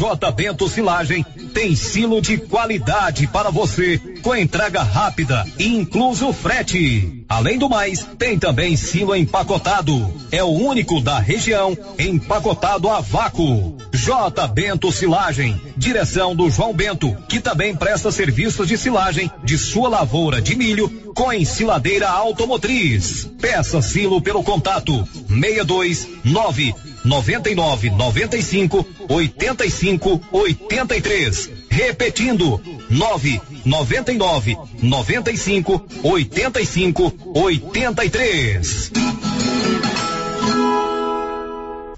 J Bento Silagem tem silo de qualidade para você, com entrega rápida e incluso frete. Além do mais, tem também silo empacotado. É o único da região empacotado a vácuo. J Bento Silagem, direção do João Bento, que também presta serviços de silagem de sua lavoura de milho com ensiladeira automotriz. Peça silo pelo contato 629 99 95 85 83. Repetindo 9 99 95 85 83.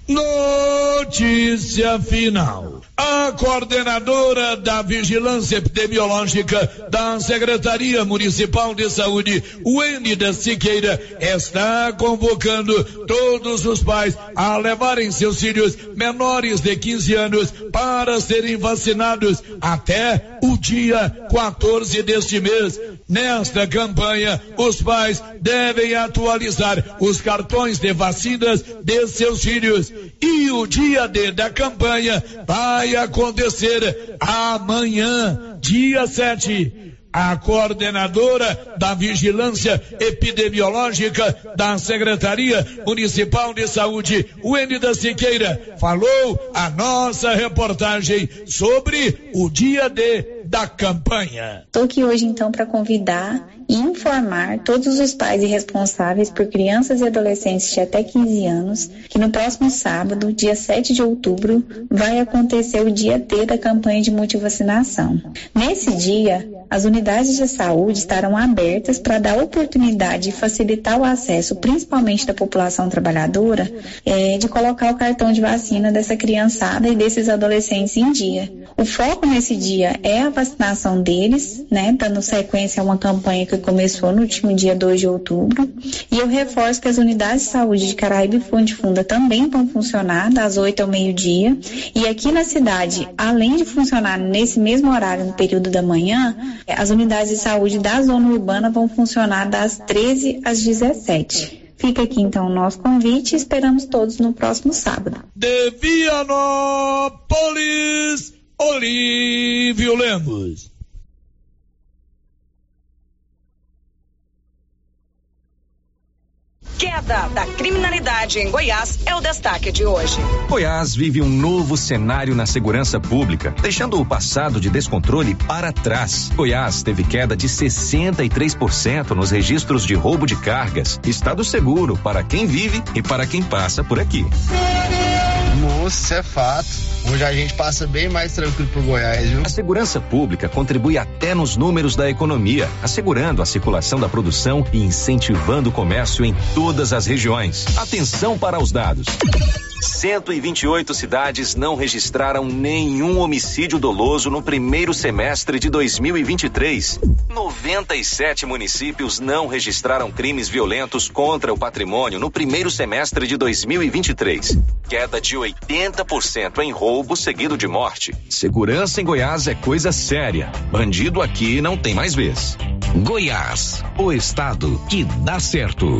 Notícia final. A coordenadora da Vigilância Epidemiológica da Secretaria Municipal de Saúde, Wendida Siqueira, está convocando todos os pais a levarem seus filhos menores de 15 anos para serem vacinados até o dia 14 deste mês. Nesta campanha, os pais devem atualizar os cartões de vacinas de seus filhos. E o dia D da campanha vai acontecer amanhã, dia 7 a coordenadora da Vigilância Epidemiológica da Secretaria Municipal de Saúde, Wendida Siqueira, falou a nossa reportagem sobre o dia D da campanha. Estou aqui hoje então para convidar e informar todos os pais e responsáveis por crianças e adolescentes de até 15 anos que no próximo sábado, dia 7 de outubro, vai acontecer o dia T da campanha de multivacinação. Nesse dia, as unidades de saúde estarão abertas para dar oportunidade e facilitar o acesso, principalmente da população trabalhadora, é, de colocar o cartão de vacina dessa criançada e desses adolescentes em dia. O foco nesse dia é a vacinação deles, né, dando sequência a uma campanha que começou no último dia 2 de outubro. E eu reforço que as unidades de saúde de Caraíba e Fonte Funda também vão funcionar das 8 ao meio-dia. E aqui na cidade, além de funcionar nesse mesmo horário, no período da manhã, as unidades de saúde da zona urbana vão funcionar das 13 às 17. Fica aqui então o nosso convite e esperamos todos no próximo sábado. De Vianópolis, Olívio Lemos. Queda da criminalidade em Goiás é o destaque de hoje. Goiás vive um novo cenário na segurança pública, deixando o passado de descontrole para trás. Goiás teve queda de 63% nos registros de roubo de cargas. Estado seguro para quem vive e para quem passa por aqui. Moço, é fato. Hoje a gente passa bem mais tranquilo por Goiás, viu? A segurança pública contribui até nos números da economia, assegurando a circulação da produção e incentivando o comércio em todas as regiões. Atenção para os dados. 128 cidades não registraram nenhum homicídio doloso no primeiro semestre de 2023. 97 municípios não registraram crimes violentos contra o patrimônio no primeiro semestre de 2023. Queda de 80% em roubo seguido de morte. Segurança em Goiás é coisa séria. Bandido aqui não tem mais vez. Goiás, o estado que dá certo.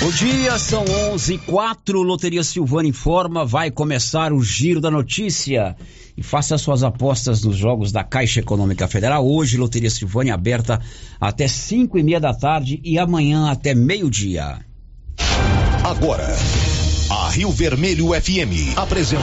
Bom dia, são 11 quatro. Loteria Silvana informa, vai começar o Giro da Notícia. E faça suas apostas nos jogos da Caixa Econômica Federal. Hoje, Loteria Silvânia aberta até 5 e meia da tarde e amanhã até meio-dia. Agora, a Rio Vermelho FM apresenta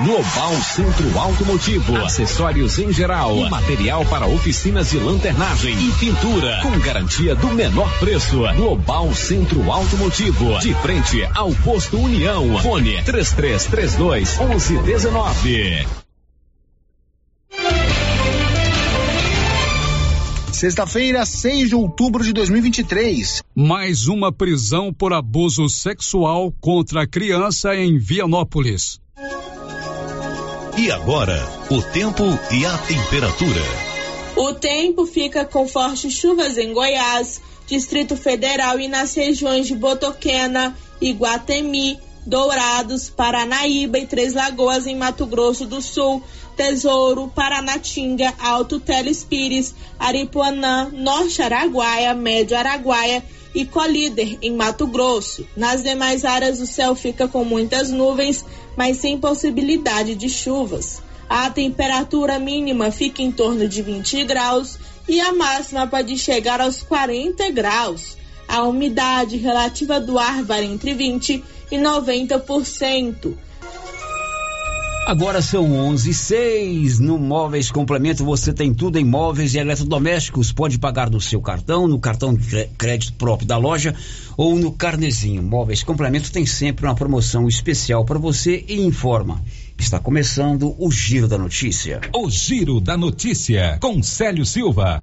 Global Centro Automotivo, acessórios em geral, material para oficinas de lanternagem e pintura, com garantia do menor preço. Global Centro Automotivo, de frente ao posto União. Fone 3332 1119. Sexta-feira, 6 de outubro de 2023. Mais uma prisão por abuso sexual contra criança em Vianópolis. E agora, o tempo e a temperatura. O tempo fica com fortes chuvas em Goiás, Distrito Federal e nas regiões de Botoquena, Iguatemi, Dourados, Paranaíba e Três Lagoas em Mato Grosso do Sul, Tesouro, Paranatinga, Alto Telespires, Aripuanã, Norte Araguaia, Médio Araguaia e Colíder, em Mato Grosso. Nas demais áreas, o céu fica com muitas nuvens, mas sem possibilidade de chuvas. A temperatura mínima fica em torno de 20 graus e a máxima pode chegar aos 40 graus. A umidade relativa do ar varia entre 20 e 90%. Agora são 11 e 6. No Móveis Complemento você tem tudo em móveis e eletrodomésticos. Pode pagar no seu cartão, no cartão de crédito próprio da loja ou no carnezinho. Móveis Complemento tem sempre uma promoção especial para você e informa. Está começando o Giro da Notícia. O Giro da Notícia com Célio Silva.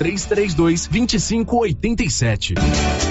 3332 2587.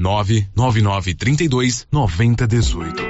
99932 9018.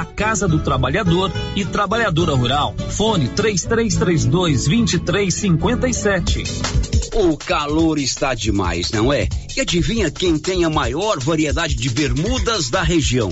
Casa do Trabalhador e Trabalhadora Rural. Fone 3332 2357. O calor está demais, não é? E adivinha quem tem a maior variedade de bermudas da região?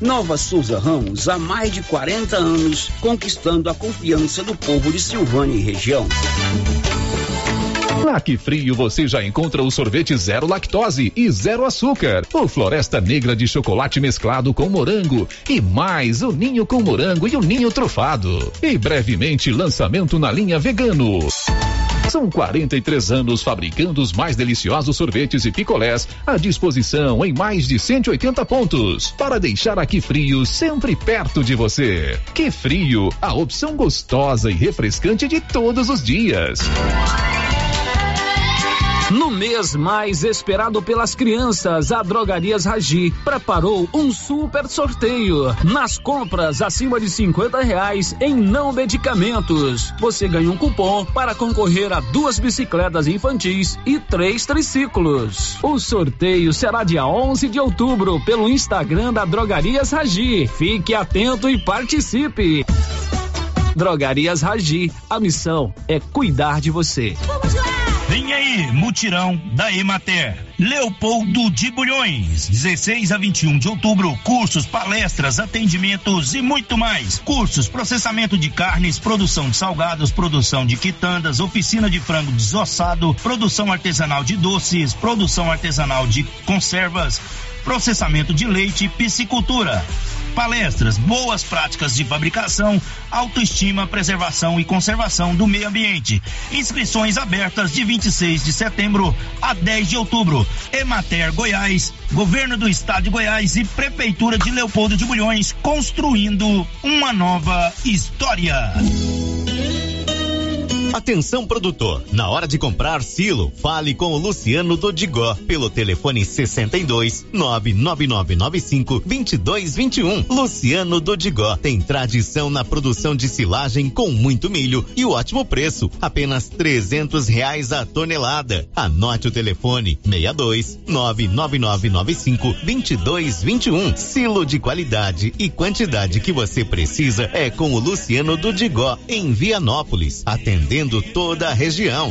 Nova Souza Ramos, há mais de 40 anos, conquistando a confiança do povo de Silvânia e região. Que Frio você já encontra o sorvete zero lactose e zero açúcar, o Floresta Negra de chocolate mesclado com morango e mais o ninho com morango e o ninho trufado. E brevemente lançamento na linha vegano. São 43 anos fabricando os mais deliciosos sorvetes e picolés à disposição em mais de 180 pontos para deixar aqui frio sempre perto de você. Que frio, a opção gostosa e refrescante de todos os dias. No mês mais esperado pelas crianças, a Drogarias Ragi preparou um super sorteio. Nas compras acima de 50 reais em não medicamentos, você ganha um cupom para concorrer a duas bicicletas infantis e três triciclos. O sorteio será dia 11 de outubro pelo Instagram da Drogarias Ragi. Fique atento e participe. Drogarias Ragi, a missão é cuidar de você. Vem aí, mutirão da Emater. Leopoldo de Bulhões, 16 a 21 de outubro, cursos, palestras, atendimentos e muito mais. Cursos, processamento de carnes, produção de salgados, produção de quitandas, oficina de frango desossado, produção artesanal de doces, produção artesanal de conservas, processamento de leite piscicultura palestras, boas práticas de fabricação, autoestima, preservação e conservação do meio ambiente. Inscrições abertas de 26 de setembro a 10 de outubro. Emater Goiás, Governo do Estado de Goiás e Prefeitura de Leopoldo de Bulhões construindo uma nova história. Atenção produtor, na hora de comprar silo, fale com o Luciano Dodigó pelo telefone 62 99995 2221. Luciano Dodigó tem tradição na produção de silagem com muito milho e ótimo preço, apenas trezentos reais a tonelada. Anote o telefone 62 99995 2221. Silo de qualidade e quantidade que você precisa é com o Luciano Dodigó em Vianópolis, atendendo toda a região.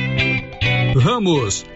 Ramos,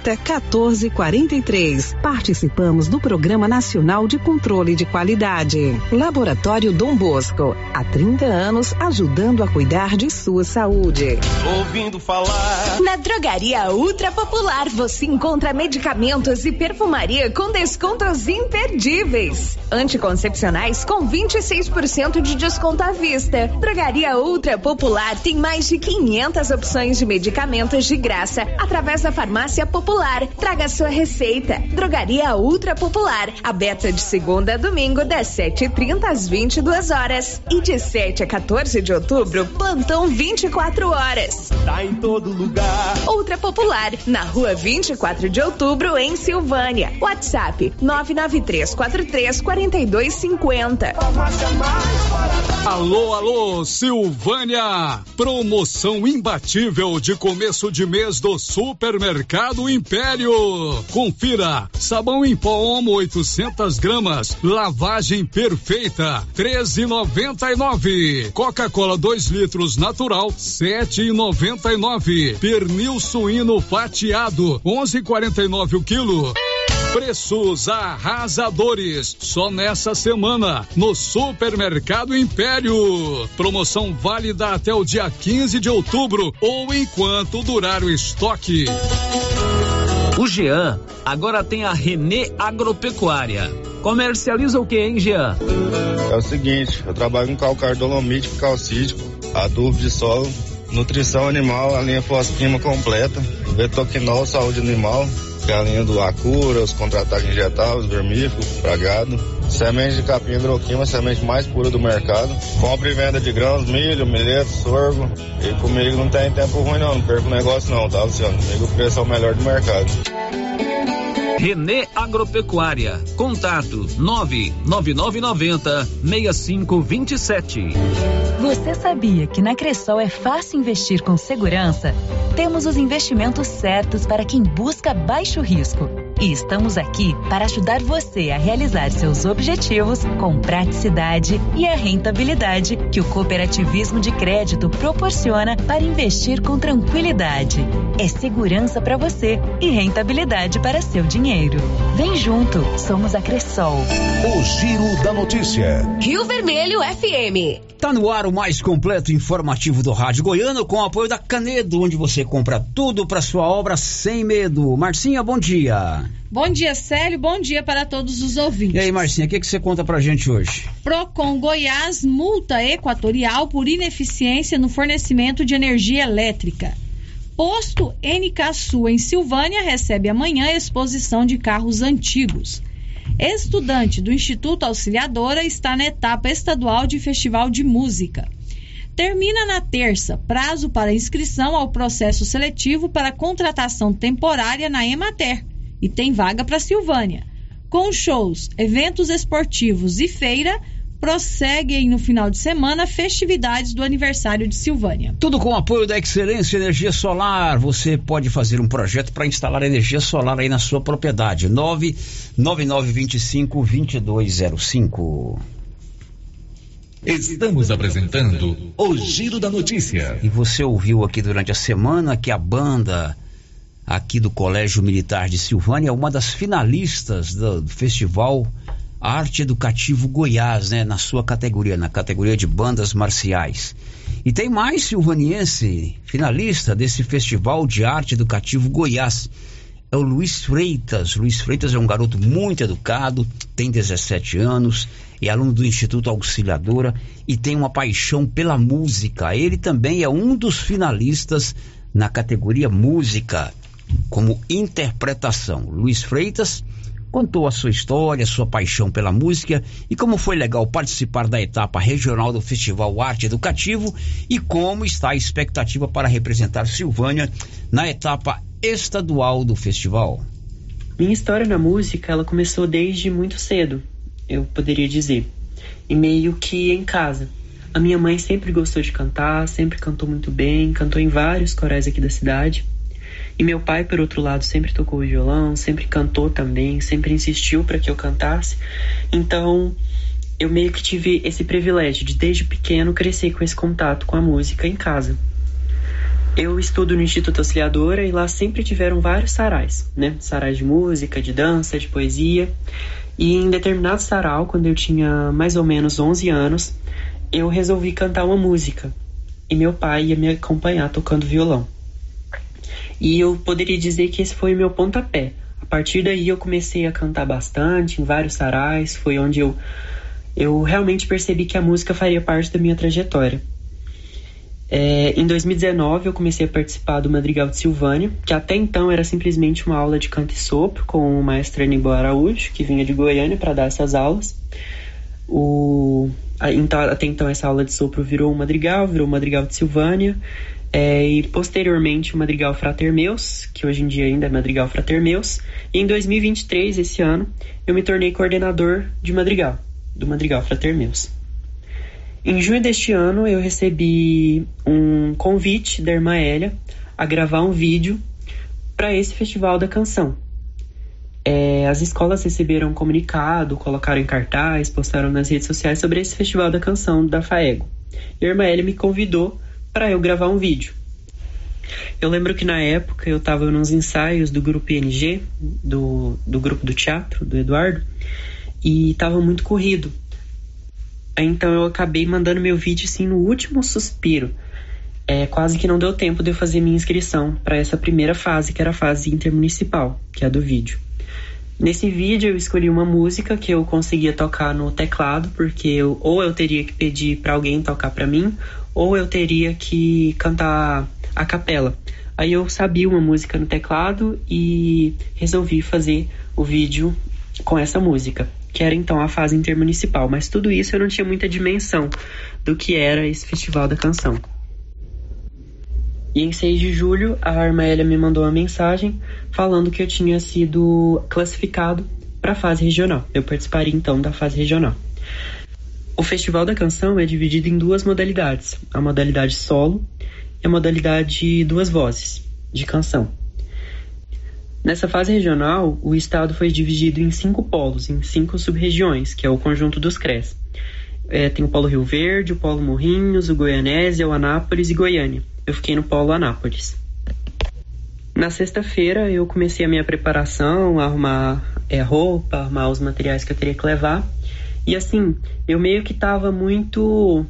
14 43. Participamos do Programa Nacional de Controle de Qualidade. Laboratório Dom Bosco, há 30 anos ajudando a cuidar de sua saúde. Ouvindo falar. Na Drogaria Ultra Popular você encontra medicamentos e perfumaria com descontos imperdíveis. Anticoncepcionais com 26% de desconto à vista. Drogaria Ultra Popular tem mais de 500 opções de medicamentos de graça através da Farmácia Popular. Traga sua receita. Drogaria Ultra Popular, aberta de segunda a domingo, das 7h30 às 22 horas. E de 7 a 14 de outubro, plantão 24 horas. Tá em todo lugar. Ultra Popular, na rua 24 de outubro, em Silvânia. WhatsApp 99343 4250. Alô, alô, Silvânia! Promoção imbatível de começo de mês do Supermercado Império. Confira: sabão em pó Omo 800 gramas, lavagem perfeita, 13,99. Coca-Cola 2 litros natural, 7,99. Pernil suíno fatiado, 11,49 o quilo. Preços arrasadores. Só nessa semana, no Supermercado Império. Promoção válida até o dia 15 de outubro ou enquanto durar o estoque. O Jean agora tem a Renê Agropecuária. Comercializa o que, hein, Jean? É o seguinte, eu trabalho com calcário dolomítico calcítico, adubo de solo, nutrição animal, a linha fosquima completa, betoquinol, saúde animal, é a do Acura, os contra-ataques injetáveis, vermífugo, pragado, semente de capim hidroquima, semente mais pura do mercado, compra e venda de grãos, milho, milheto, sorgo, e comigo não tem tempo ruim não, não perco negócio não, tá Luciano? Comigo o preço é o melhor do mercado. Renê Agropecuária. Contato 99990 6527. Você sabia que na Cressol é fácil investir com segurança? Temos os investimentos certos para quem busca baixo risco. E estamos aqui para ajudar você a realizar seus objetivos com praticidade e a rentabilidade que o cooperativismo de crédito proporciona para investir com tranquilidade. É segurança para você e rentabilidade para seu dinheiro. Vem junto, somos a Cressol. O Giro da Notícia. Rio Vermelho FM. Tá no ar o mais completo informativo do Rádio Goiano com o apoio da Canedo, onde você compra tudo para sua obra sem medo. Marcinha, bom dia. Bom dia, Célio. Bom dia para todos os ouvintes. E aí, Marcinha, o que, que você conta pra gente hoje? Procon Goiás multa equatorial por ineficiência no fornecimento de energia elétrica. Posto NK Sul em Silvânia recebe amanhã exposição de carros antigos. Estudante do Instituto Auxiliadora está na etapa estadual de Festival de Música. Termina na terça prazo para inscrição ao processo seletivo para contratação temporária na Emater e tem vaga para Silvânia. Com shows, eventos esportivos e feira, prosseguem no final de semana festividades do aniversário de Silvânia. Tudo com o apoio da Excelência Energia Solar. Você pode fazer um projeto para instalar energia solar aí na sua propriedade. 99925 2205. Estamos apresentando o Giro da Notícia. E você ouviu aqui durante a semana que a banda aqui do Colégio Militar de Silvânia é uma das finalistas do, Festival Arte Educativo Goiás, né, na sua categoria, na categoria de bandas marciais. E tem mais silvaniense finalista desse Festival de Arte Educativo Goiás. É o Luiz Freitas. Luiz Freitas é um garoto muito educado, tem 17 anos, é aluno do Instituto Auxiliadora e tem uma paixão pela música. Ele também é um dos finalistas na categoria música, como interpretação. Luiz Freitas contou a sua história, sua paixão pela música e como foi legal participar da etapa regional do Festival Arte Educativo e como está a expectativa para representar Silvânia na etapa estadual do festival. Minha história na música, ela começou desde muito cedo, eu poderia dizer, e meio que em casa. A minha mãe sempre gostou de cantar, sempre cantou muito bem, cantou em vários corais aqui da cidade. E meu pai, por outro lado, sempre tocou violão, sempre cantou também, sempre insistiu para que eu cantasse. Então, eu meio que tive esse privilégio de desde pequeno crescer com esse contato com a música em casa. Eu estudo no Instituto Auxiliadora e lá sempre tiveram vários sarais, né? Sarais de música, de dança, de poesia. E em determinado sarau, quando eu tinha mais ou menos 11 anos, eu resolvi cantar uma música. E meu pai ia me acompanhar tocando violão. E eu poderia dizer que esse foi o meu pontapé. A partir daí eu comecei a cantar bastante em vários sarais, foi onde eu eu realmente percebi que a música faria parte da minha trajetória. É, em 2019 eu comecei a participar do Madrigal de Silvânia, que até então era simplesmente uma aula de canto e sopro com o maestro Aníbal Araújo, que vinha de Goiânia para dar essas aulas. O, então, até então essa aula de sopro virou o Madrigal, virou o Madrigal de Silvânia, é, e posteriormente o Madrigal Frater Meus, que hoje em dia ainda é Madrigal Frater Meus. E em 2023, esse ano, eu me tornei coordenador de Madrigal, do Madrigal Frater Meus. Em junho deste ano, eu recebi um convite da irmã Elia a gravar um vídeo para esse Festival da Canção. É, as escolas receberam um comunicado, colocaram em cartaz, postaram nas redes sociais sobre esse Festival da Canção da FAEGO. E a irmã Elia me convidou para eu gravar um vídeo. Eu lembro que na época eu estava nos ensaios do grupo ING, do, do grupo do teatro, do Eduardo, e estava muito corrido. Então eu acabei mandando meu vídeo assim no último suspiro. É, quase que não deu tempo de eu fazer minha inscrição para essa primeira fase, que era a fase intermunicipal, que é a do vídeo. Nesse vídeo eu escolhi uma música que eu conseguia tocar no teclado, porque eu, ou eu teria que pedir para alguém tocar para mim, ou eu teria que cantar a capela. Aí eu sabia uma música no teclado e resolvi fazer o vídeo com essa música, que era então a fase intermunicipal. Mas tudo isso eu não tinha muita dimensão do que era esse Festival da Canção. E em 6 de julho, a Armélia me mandou uma mensagem falando que eu tinha sido classificado para a fase regional. Eu participaria então da fase regional. O Festival da Canção é dividido em duas modalidades: a modalidade solo e a modalidade duas vozes de canção. Nessa fase regional, o estado foi dividido em cinco polos, em cinco sub-regiões, que é o conjunto dos CRES. É, tem o Polo Rio Verde, o Polo Morrinhos, o Goianésia, o Anápolis e Goiânia. Eu fiquei no Polo Anápolis. Na sexta-feira, eu comecei a minha preparação, a arrumar é, roupa, arrumar os materiais que eu teria que levar. E assim, eu meio que estava muito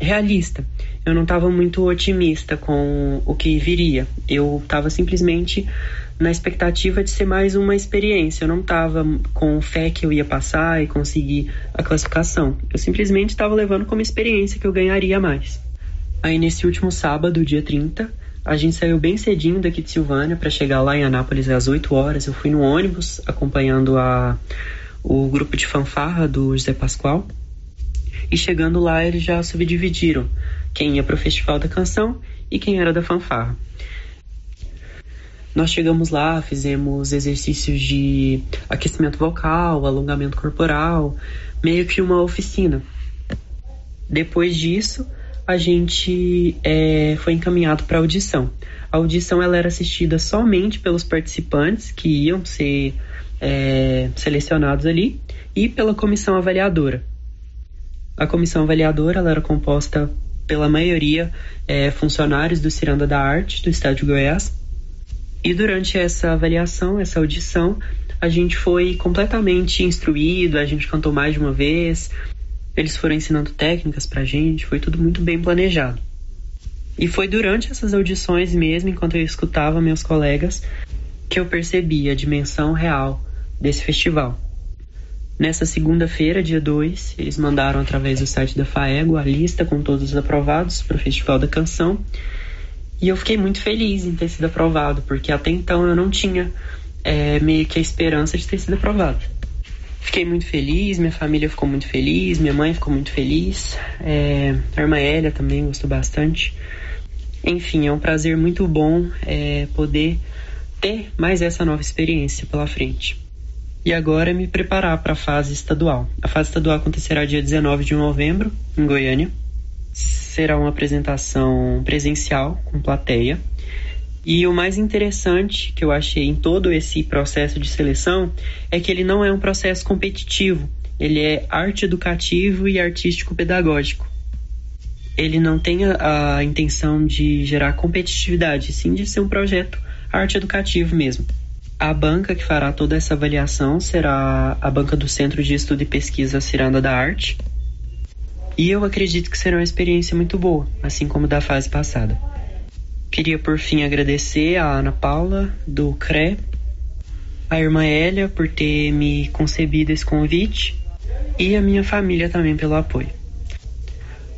realista. Eu não estava muito otimista com o que viria. Eu estava simplesmente na expectativa de ser mais uma experiência. Eu não estava com fé que eu ia passar e conseguir a classificação. Eu simplesmente estava levando como experiência que eu ganharia mais. Aí nesse último sábado, dia 30, a gente saiu bem cedinho daqui de Silvânia para chegar lá em Anápolis às 8 horas. Eu fui no ônibus acompanhando a o grupo de fanfarra do José Pascoal. E chegando lá, eles já subdividiram quem ia para o Festival da Canção e quem era da fanfarra. Nós chegamos lá, fizemos exercícios de aquecimento vocal, alongamento corporal, meio que uma oficina. Depois disso, a gente é, foi encaminhado para audição. A audição ela era assistida somente pelos participantes que iam ser é, selecionados ali e pela comissão avaliadora. A comissão avaliadora ela era composta pela maioria é, funcionários do Ciranda da Arte do Estado de Goiás. E durante essa avaliação, essa audição, a gente foi completamente instruído, a gente cantou mais de uma vez, eles foram ensinando técnicas pra gente, foi tudo muito bem planejado. E foi durante essas audições mesmo, enquanto eu escutava meus colegas, que eu percebi a dimensão real desse festival. Nessa segunda-feira, dia 2, eles mandaram através do site da FAEGO a lista com todos os aprovados para o Festival da Canção. E eu fiquei muito feliz em ter sido aprovado, porque até então eu não tinha é, meio que a esperança de ter sido aprovado. Fiquei muito feliz, minha família ficou muito feliz, minha mãe ficou muito feliz, é, a irmã Elia também gostou bastante. Enfim, é um prazer muito bom é, poder ter mais essa nova experiência pela frente e agora é me preparar para a fase estadual. A fase estadual acontecerá dia 19 de novembro, em Goiânia. Será uma apresentação presencial, com plateia. E o mais interessante que eu achei em todo esse processo de seleção é que ele não é um processo competitivo, ele é arte educativo e artístico pedagógico. Ele não tem a, a intenção de gerar competitividade, sim de ser um projeto arte educativo mesmo. A banca que fará toda essa avaliação será a banca do Centro de Estudo e Pesquisa Ciranda da Arte. E eu acredito que será uma experiência muito boa, assim como da fase passada. Queria por fim agradecer a Ana Paula, do CRE, a irmã Elia por ter me concebido esse convite, e a minha família também pelo apoio.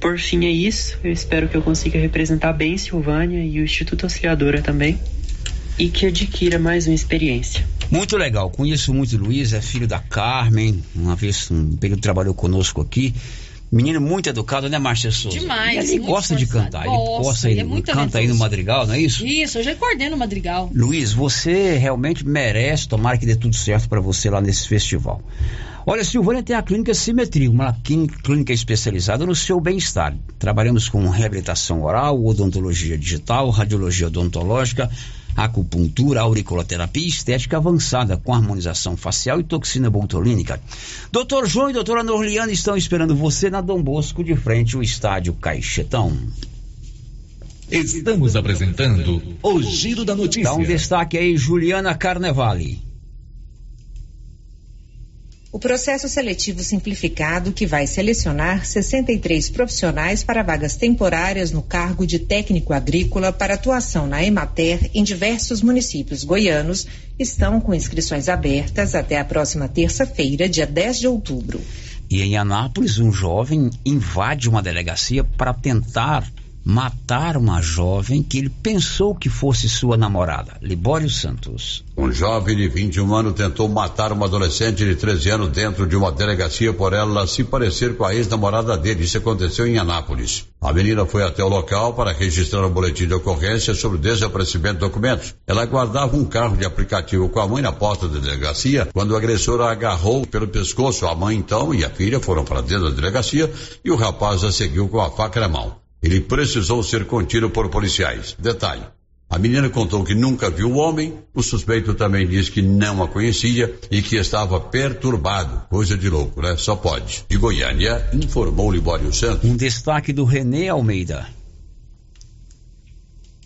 Por fim é isso, eu espero que eu consiga representar bem Silvânia e o Instituto Auxiliadora também e que adquira mais uma experiência. Muito legal, conheço muito o Luiz, é filho da Carmen, uma vez, um período trabalhou conosco aqui. Menino muito educado, né, Márcia Souza? Demais. E ele gosta de cantar, ele gosta, ele ele, é canta aí no. Madrigal, não é isso? Isso, eu já coordeno o Madrigal. Luiz, você realmente merece, tomara que dê tudo certo para você lá nesse festival. Olha, Silvânia tem a clínica Simetria, uma clín- clínica especializada no seu bem-estar. Trabalhamos com reabilitação oral, odontologia digital, radiologia odontológica, acupuntura, auriculoterapia estética avançada com harmonização facial e toxina botulínica. Doutor João e doutora Norliana estão esperando você na Dom Bosco, de frente ao estádio Caixetão. Estamos apresentando o Giro da Notícia. Dá um destaque aí, Juliana Carnevale. O processo seletivo simplificado, que vai selecionar 63 profissionais para vagas temporárias no cargo de técnico agrícola para atuação na Emater em diversos municípios goianos, estão com inscrições abertas até a próxima terça-feira, dia 10 de outubro. E em Anápolis, um jovem invade uma delegacia para tentar matar uma jovem que ele pensou que fosse sua namorada, Libório Santos. Um jovem de 21 anos tentou matar uma adolescente de 13 anos dentro de uma delegacia por ela se parecer com a ex-namorada dele. Isso aconteceu em Anápolis. A menina foi até o local para registrar um boletim de ocorrência sobre o desaparecimento de documentos. Ela guardava um carro de aplicativo com a mãe na porta da delegacia quando o agressor a agarrou pelo pescoço. A mãe então e a filha foram para dentro da delegacia e o rapaz a seguiu com a faca na mão. Ele precisou ser contido por policiais. Detalhe. A menina contou que nunca viu o homem, o suspeito também disse que não a conhecia e que estava perturbado. Coisa de louco, né? Só pode. De Goiânia, informou Libório Santos. Um destaque do Renê Almeida.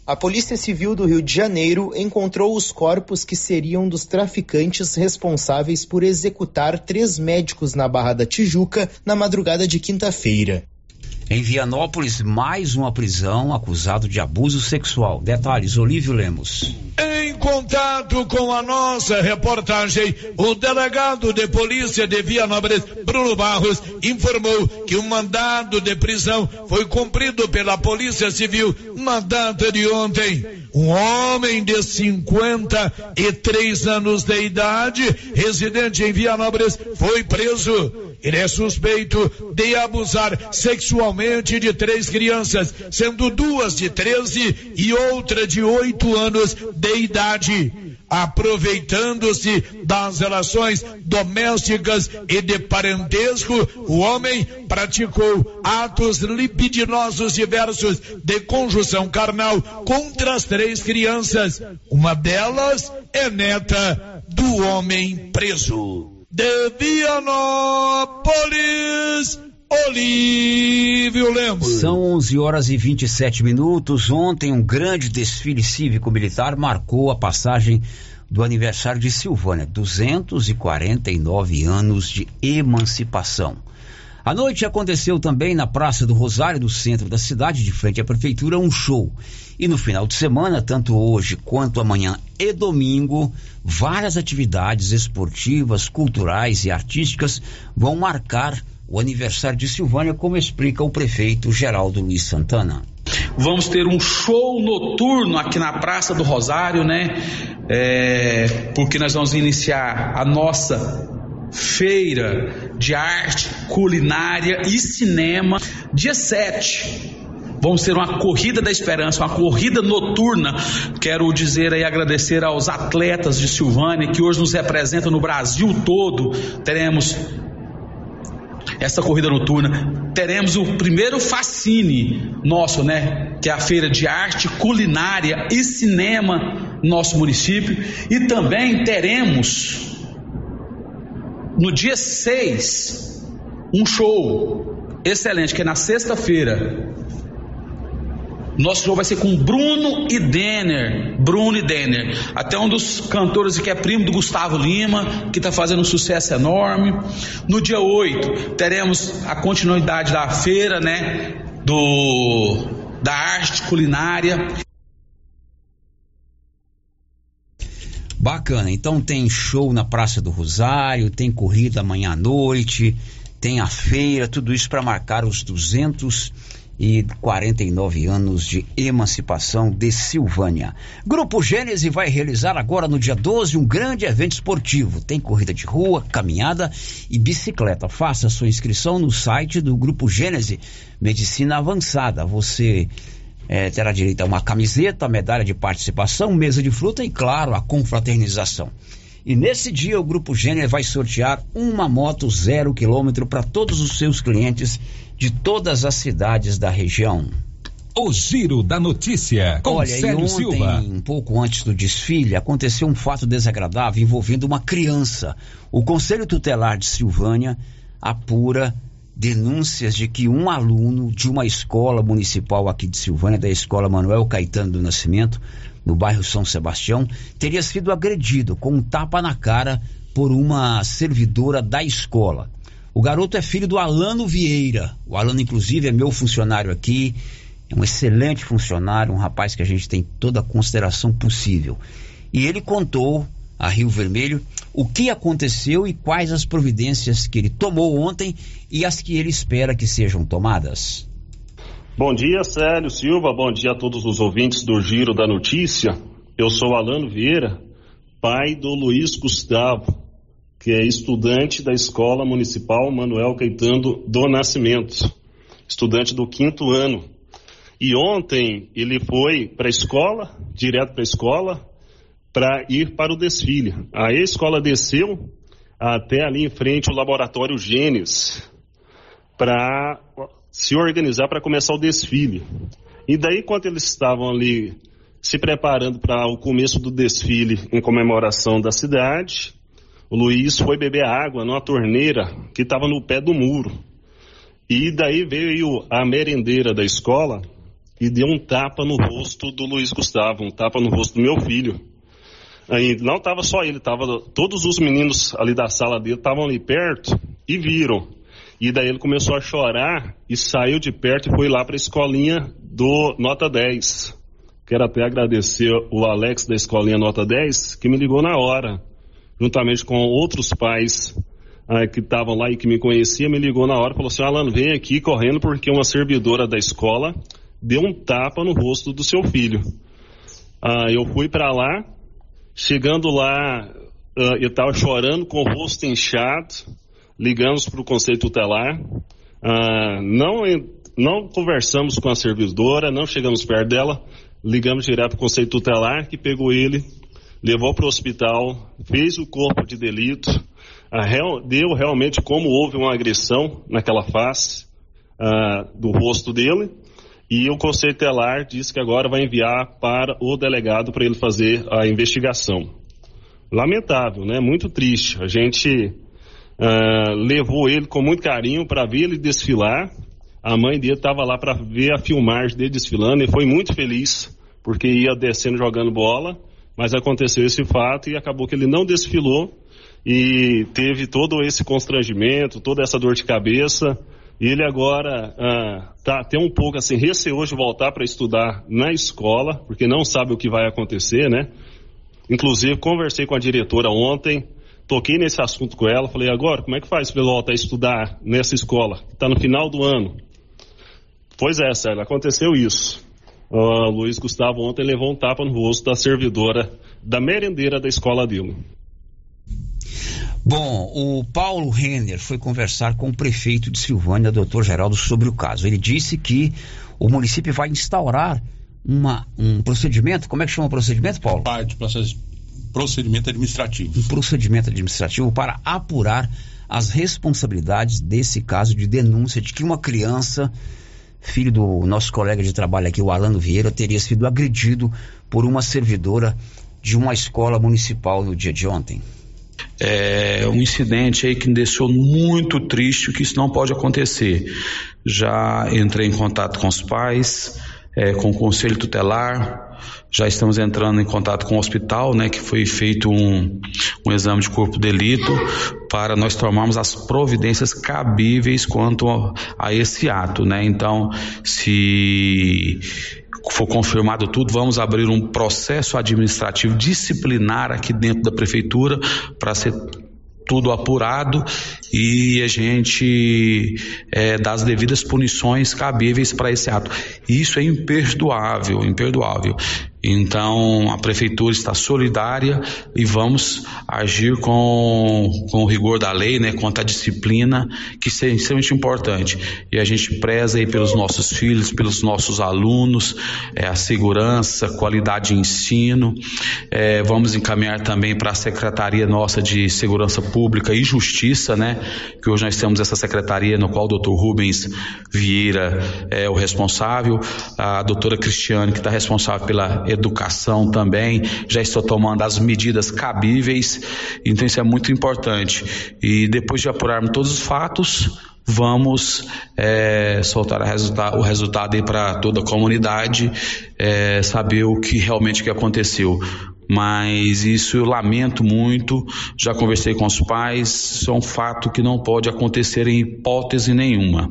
A Polícia Civil do Rio de Janeiro encontrou os corpos que seriam dos traficantes responsáveis por executar três médicos na Barra da Tijuca na madrugada de quinta-feira. Em Vianópolis, mais uma prisão acusado de abuso sexual. Detalhes, Olívio Lemos. Em contato com a nossa reportagem, o delegado de polícia de Vianópolis, Bruno Barros, informou que o mandado de prisão foi cumprido pela Polícia Civil na data de ontem. Um homem de 53 anos de idade, residente em Vianópolis, foi preso. Ele é suspeito de abusar sexualmente de três crianças, sendo duas de 13 e outra de 8 anos de idade. Aproveitando-se das relações domésticas e de parentesco, o homem praticou atos libidinosos diversos de conjunção carnal contra as três crianças. Uma delas é neta do homem preso. De Vianópolis, Olívio Lemos. São 11 horas e 27 minutos. Ontem, um grande desfile cívico-militar marcou a passagem do aniversário de Silvânia, 249 anos de emancipação. A noite aconteceu também na Praça do Rosário, no centro da cidade, de frente à prefeitura, um show. E no final de semana, tanto hoje quanto amanhã e domingo, várias atividades esportivas, culturais e artísticas vão marcar o aniversário de Silvânia, como explica o prefeito Geraldo Luiz Santana. Vamos ter um show noturno aqui na Praça do Rosário, né? É, porque nós vamos iniciar a nossa feira de arte, culinária e cinema dia 7. Vamos ter uma corrida da esperança, uma corrida noturna. Quero dizer aí, agradecer aos atletas de Silvânia que hoje nos representam no Brasil todo. Teremos essa corrida noturna. Teremos o primeiro fascine nosso, né? Que é a feira de arte, culinária e cinema no nosso município. E também teremos no dia 6 um show excelente, que é na sexta-feira. Nosso show vai ser com Bruno e Denner. Bruno e Denner. Até um dos cantores que é primo do Gustavo Lima, que está fazendo um sucesso enorme. No dia 8, teremos a continuidade da feira, né? Do, da arte culinária. Bacana, então tem show na Praça do Rosário, tem corrida amanhã à noite, tem a feira, tudo isso para marcar os 249 anos de emancipação de Silvânia. Grupo Gênese vai realizar agora no dia 12 um grande evento esportivo. Tem corrida de rua, caminhada e bicicleta. Faça sua inscrição no site do Grupo Gênese Medicina Avançada. Você é, terá direito a uma camiseta, medalha de participação, mesa de fruta e, claro, a confraternização. E nesse dia o Grupo Gênero vai sortear uma moto zero quilômetro para todos os seus clientes de todas as cidades da região. O Giro da Notícia, com Olha, Célio e ontem, Silva. um pouco antes do desfile, aconteceu um fato desagradável envolvendo uma criança. O Conselho Tutelar de Silvânia apura denúncias de que um aluno de uma escola municipal aqui de Silvânia, da escola Manuel Caetano do Nascimento, no bairro São Sebastião, teria sido agredido com um tapa na cara por uma servidora da escola. O garoto é filho do Alano Vieira. O Alano, inclusive, é meu funcionário aqui, é um excelente funcionário, um rapaz que a gente tem toda a consideração possível. E ele contou a Rio Vermelho o que aconteceu e quais as providências que ele tomou ontem e as que ele espera que sejam tomadas. Bom dia, Célio Silva. Bom dia a todos os ouvintes do Giro da Notícia. Eu sou Alano Vieira, pai do Luiz Gustavo, que é estudante da Escola Municipal Manuel Caetano do Nascimento, estudante do quinto ano. E ontem ele foi para a escola, direto para a escola, para ir para o desfile. A escola desceu até ali em frente ao laboratório Gênesis para se organizar para começar o desfile. E daí, quando eles estavam ali se preparando para o começo do desfile em comemoração da cidade, o Luiz foi beber água numa torneira que estava no pé do muro. E daí veio a merendeira da escola e deu um tapa no rosto do Luiz Gustavo, um tapa no rosto do meu filho. Aí não estava só ele, tava todos os meninos ali da sala dele estavam ali perto e viram. E daí ele começou a chorar e saiu de perto e foi lá para a escolinha do Nota 10. Quero até agradecer o Alex da escolinha Nota 10 que me ligou na hora, juntamente com outros pais ah, que estavam lá e que me conheciam, me ligou na hora e falou assim: Alan, vem aqui correndo porque uma servidora da escola deu um tapa no rosto do seu filho. Ah, eu fui para lá, chegando lá, ah, eu estava chorando com o rosto inchado, ligamos para o Conselho Tutelar, ah, não, não conversamos com a servidora, não chegamos perto dela, ligamos direto para o Conselho Tutelar, que pegou ele, levou para o hospital, fez o corpo de delito, deu realmente como houve uma agressão naquela face ah, do rosto dele, e o Conselho Tutelar disse que agora vai enviar para o delegado para ele fazer a investigação. Lamentável, né? Muito triste. A gente Uh, levou ele com muito carinho para ver ele desfilar. A mãe dele estava lá para ver a filmagem dele desfilando e foi muito feliz porque ia descendo jogando bola, mas aconteceu esse fato e acabou que ele não desfilou e teve todo esse constrangimento, toda essa dor de cabeça. Ele agora uh, tá até um pouco assim receoso de voltar para estudar na escola, porque não sabe o que vai acontecer, né? Inclusive conversei com a diretora ontem, toquei nesse assunto com ela, falei, agora, como é que faz para ele voltar a estudar nessa escola? Está no final do ano. Pois é, Sérgio, aconteceu isso. Uh, Luiz Gustavo ontem levou um tapa no rosto da servidora, da merendeira da escola dele. Bom, o Paulo Renner foi conversar com o prefeito de Silvânia, doutor Geraldo, sobre o caso. Ele disse que o município vai instaurar uma, um procedimento, como é que chama o procedimento, Paulo? Parte, procedimento administrativo. Um procedimento administrativo para apurar as responsabilidades desse caso de denúncia de que uma criança, filho do nosso colega de trabalho aqui, o Alano Vieira, teria sido agredido por uma servidora de uma escola municipal no dia de ontem. É um incidente aí que me deixou muito triste, que isso não pode acontecer. Já entrei em contato com os pais, é, com o conselho tutelar, já estamos entrando em contato com o hospital, né, que foi feito um, um exame de corpo de delito para nós tomarmos as providências cabíveis quanto a, a esse ato, né? Então, se for confirmado tudo, vamos abrir um processo administrativo disciplinar aqui dentro da prefeitura para ser tudo apurado e a gente é, dá as devidas punições cabíveis para esse ato. Isso é imperdoável, imperdoável. Então, a prefeitura está solidária e vamos agir com, com o rigor da lei, né, quanto à disciplina, que é extremamente importante. E a gente preza aí pelos nossos filhos, pelos nossos alunos, é, a segurança, qualidade de ensino. É, vamos encaminhar também para a Secretaria nossa de Segurança Pública e Justiça, né, que hoje nós temos essa secretaria no qual o doutor Rubens Vieira é o responsável, a doutora Cristiane, que está responsável pela educação também, já estou tomando as medidas cabíveis, então isso é muito importante. E depois de apurarmos todos os fatos, vamos é, soltar resulta o resultado para toda a comunidade é, saber o que realmente que aconteceu. Mas isso eu lamento muito, já conversei com os pais, isso é um fato que não pode acontecer em hipótese nenhuma.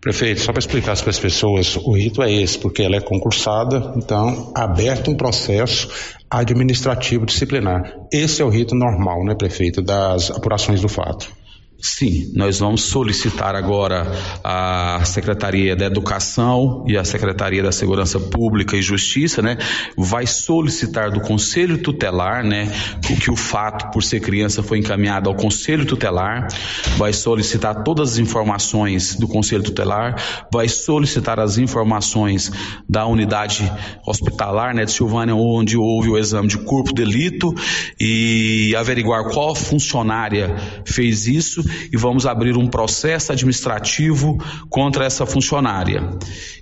Prefeito, só para explicar para as pessoas, o rito é esse, porque ela é concursada, então aberto um processo administrativo disciplinar. Esse é o rito normal, né, prefeito, das apurações do fato. Sim, nós vamos solicitar agora a Secretaria da Educação e a Secretaria da Segurança Pública e Justiça, né? Vai solicitar do Conselho Tutelar, né? Que o fato por ser criança foi encaminhado ao Conselho Tutelar, vai solicitar todas as informações do Conselho Tutelar, vai solicitar as informações da unidade hospitalar, né? De Silvânia, onde houve o exame de corpo delito e averiguar qual funcionária fez isso e vamos abrir um processo administrativo contra essa funcionária.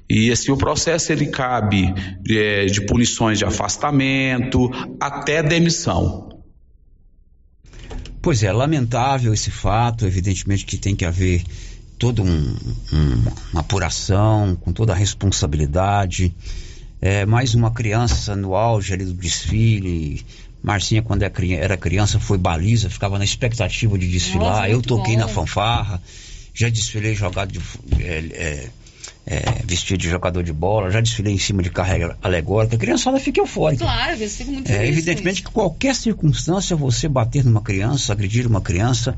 E assim, o processo ele cabe é, de punições de afastamento até demissão. Pois é, lamentável esse fato, evidentemente que tem que haver toda um, um, uma apuração, com toda a responsabilidade. É, mais uma criança no auge ali do desfile, Marcinha, quando é era criança, foi baliza, ficava na expectativa de desfilar. Nossa, eu toquei bom. na fanfarra, já desfilei jogado de. É, é, é, vestido de jogador de bola, já desfilei em cima de carreira alegórica. A criançada fica eufórica. Claro, eu fico muito é, Evidentemente que qualquer circunstância você bater numa criança, agredir uma criança,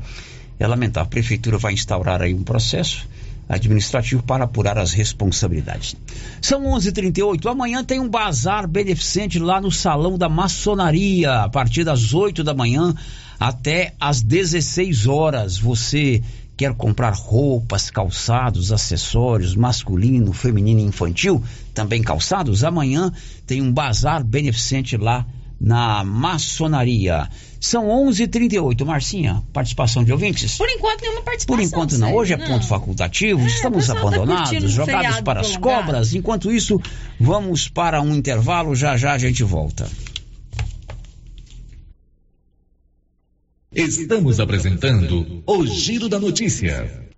é lamentável. A prefeitura vai instaurar aí um processo administrativo para apurar as responsabilidades. São 11:38. Amanhã tem um bazar beneficente lá no Salão da Maçonaria, a partir das 8 da manhã até às 16 horas. Você quer comprar roupas, calçados, acessórios masculino, feminino e infantil, também calçados? Amanhã tem um bazar beneficente lá na maçonaria. São 11:38. Marcinha, participação de ouvintes? Por enquanto nenhuma participação. Por enquanto não. Hoje é não. ponto facultativo. É, Estamos tá abandonados, tá jogados para as cobras. Enquanto isso, vamos para um intervalo. Já já a gente volta. Estamos apresentando o Giro da Notícia.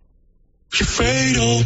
Feiro.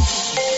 Thank you.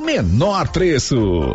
menor preço.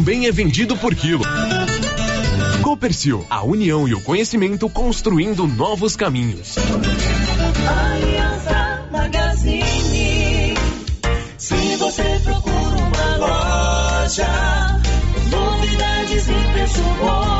também é vendido por quilo. Copercil, a união e o conhecimento construindo novos caminhos. Aliança Magazine. Se você procura uma loja, novidades e preço bom.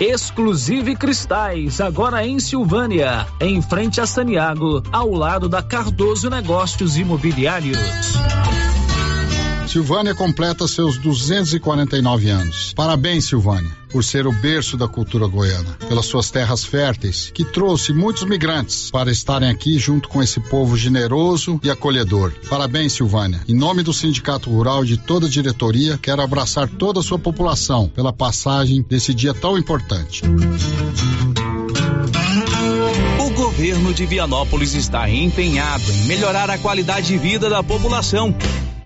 Exclusive Cristais, agora em Silvânia, em frente a Saniago, ao lado da Cardoso Negócios Imobiliários. Silvânia completa seus 249 anos. Parabéns, Silvânia, por ser o berço da cultura goiana, pelas suas terras férteis, que trouxe muitos migrantes para estarem aqui junto com esse povo generoso e acolhedor. Parabéns, Silvânia. Em nome do Sindicato Rural e de toda a diretoria, quero abraçar toda a sua população pela passagem desse dia tão importante. O governo de Vianópolis está empenhado em melhorar a qualidade de vida da população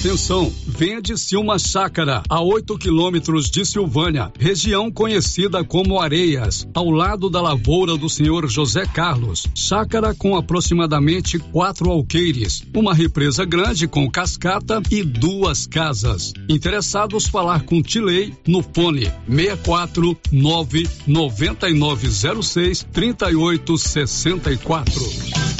Atenção, venha de Silma Chácara, a 8 quilômetros de Silvânia, região conhecida como Areias, ao lado da lavoura do senhor José Carlos. Chácara com aproximadamente quatro alqueires, uma represa grande com cascata e duas casas. Interessados falar com Tilei no fone 64 99906 3864.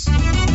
Alex.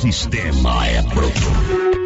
Sistema é pronto.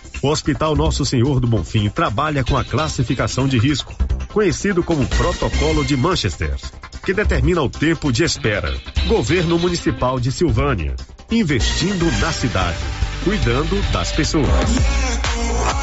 O Hospital Nosso Senhor do Bonfim trabalha com a classificação de risco, conhecido como Protocolo de Manchester, que determina o tempo de espera. Governo Municipal de Silvânia, investindo na cidade, cuidando das pessoas.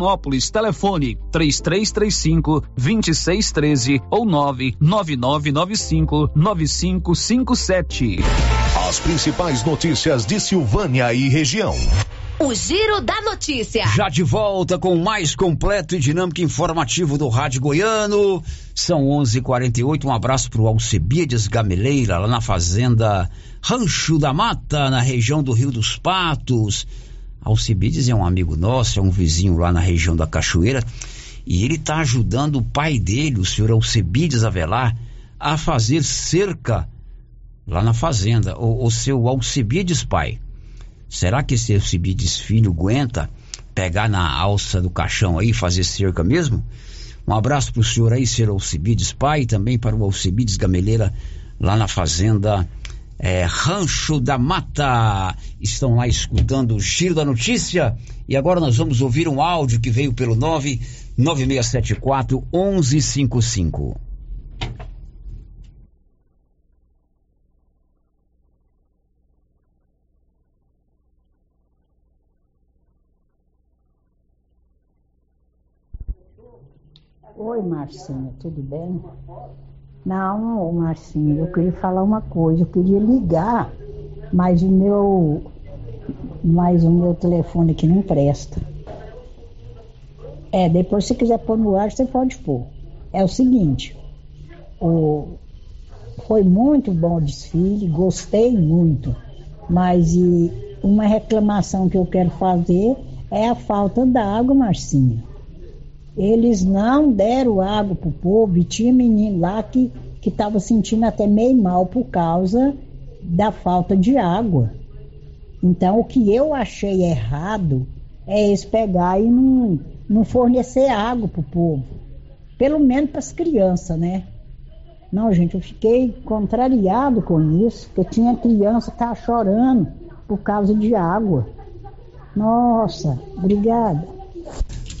Vianópolis. Telefone 3335 2613 ou 99995 9557. As principais notícias de Silvânia e região. O Giro da Notícia. Já de volta com o mais completo e dinâmico informativo do Rádio Goiano. São 11:48. Um abraço para o Alcebiades Gameleira, lá na fazenda Rancho da Mata, na região do Rio dos Patos. Alcibides é um amigo nosso, é um vizinho lá na região da Cachoeira. E ele está ajudando o pai dele, o senhor Alcibides Avelar, a fazer cerca lá na fazenda. O, o seu Alcibides pai. Será que esse Alcibides filho aguenta pegar na alça do caixão aí e fazer cerca mesmo? Um abraço para o senhor aí, senhor Alcibides pai, e também para o Alcibides Gameleira lá na fazenda é, Rancho da Mata. Estão lá escutando o Giro da Notícia. E agora nós vamos ouvir um áudio que veio pelo 99674 1155. Oi, Marcinha, tudo bem? Não, Marcinho, eu queria falar uma coisa, eu queria ligar, mas o meu, mas o meu telefone aqui não presta. É, depois se quiser pôr no ar, você pode pôr. É o seguinte, o, foi muito bom o desfile, gostei muito, mas e uma reclamação que eu quero fazer é a falta d'água, Marcinho. Eles não deram água pro povo e tinha menino lá que estava sentindo até meio mal por causa da falta de água. Então, o que eu achei errado é eles pegar e não, não fornecer água pro povo. Pelo menos para as crianças, né? Não, gente, eu fiquei contrariado com isso, porque tinha criança que estava chorando por causa de água. Nossa, obrigada.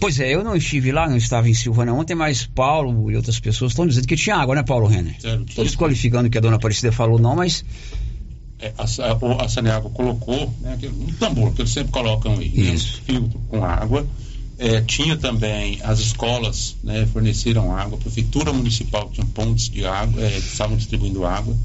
Pois é, eu não estive lá, não estava em Silvânia ontem, mas Paulo e outras pessoas estão dizendo que tinha água, né, Paulo Renner? Estou desqualificando o que a dona Aparecida falou, não, mas É, a, a Saneago colocou né, aquele- um tambor que eles sempre colocam aí, né, um filtro com água. É, tinha também as escolas né, forneceram água, a prefeitura municipal tinha pontos de água, é, que estavam distribuindo água.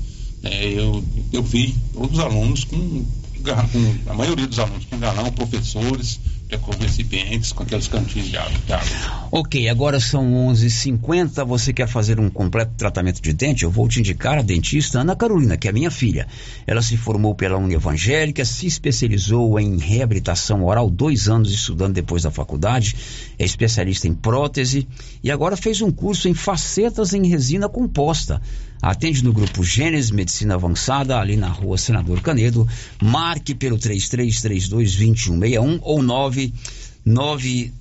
É, eu, eu vi todos os alunos com, com a maioria dos alunos com galão, professores, com recipientes, com aqueles cantinhos de água. De água. Ok, agora são 11h50. Você quer fazer um completo tratamento de dente? Eu vou te indicar a dentista Ana Carolina, que é minha filha. Ela se formou pela Uni Evangélica, se especializou em reabilitação oral, dois anos estudando depois da faculdade, é especialista em prótese e agora fez um curso em facetas em resina composta. Atende no grupo Gênesis Medicina Avançada, ali na rua Senador Canedo. Marque pelo 3332-2161 ou 99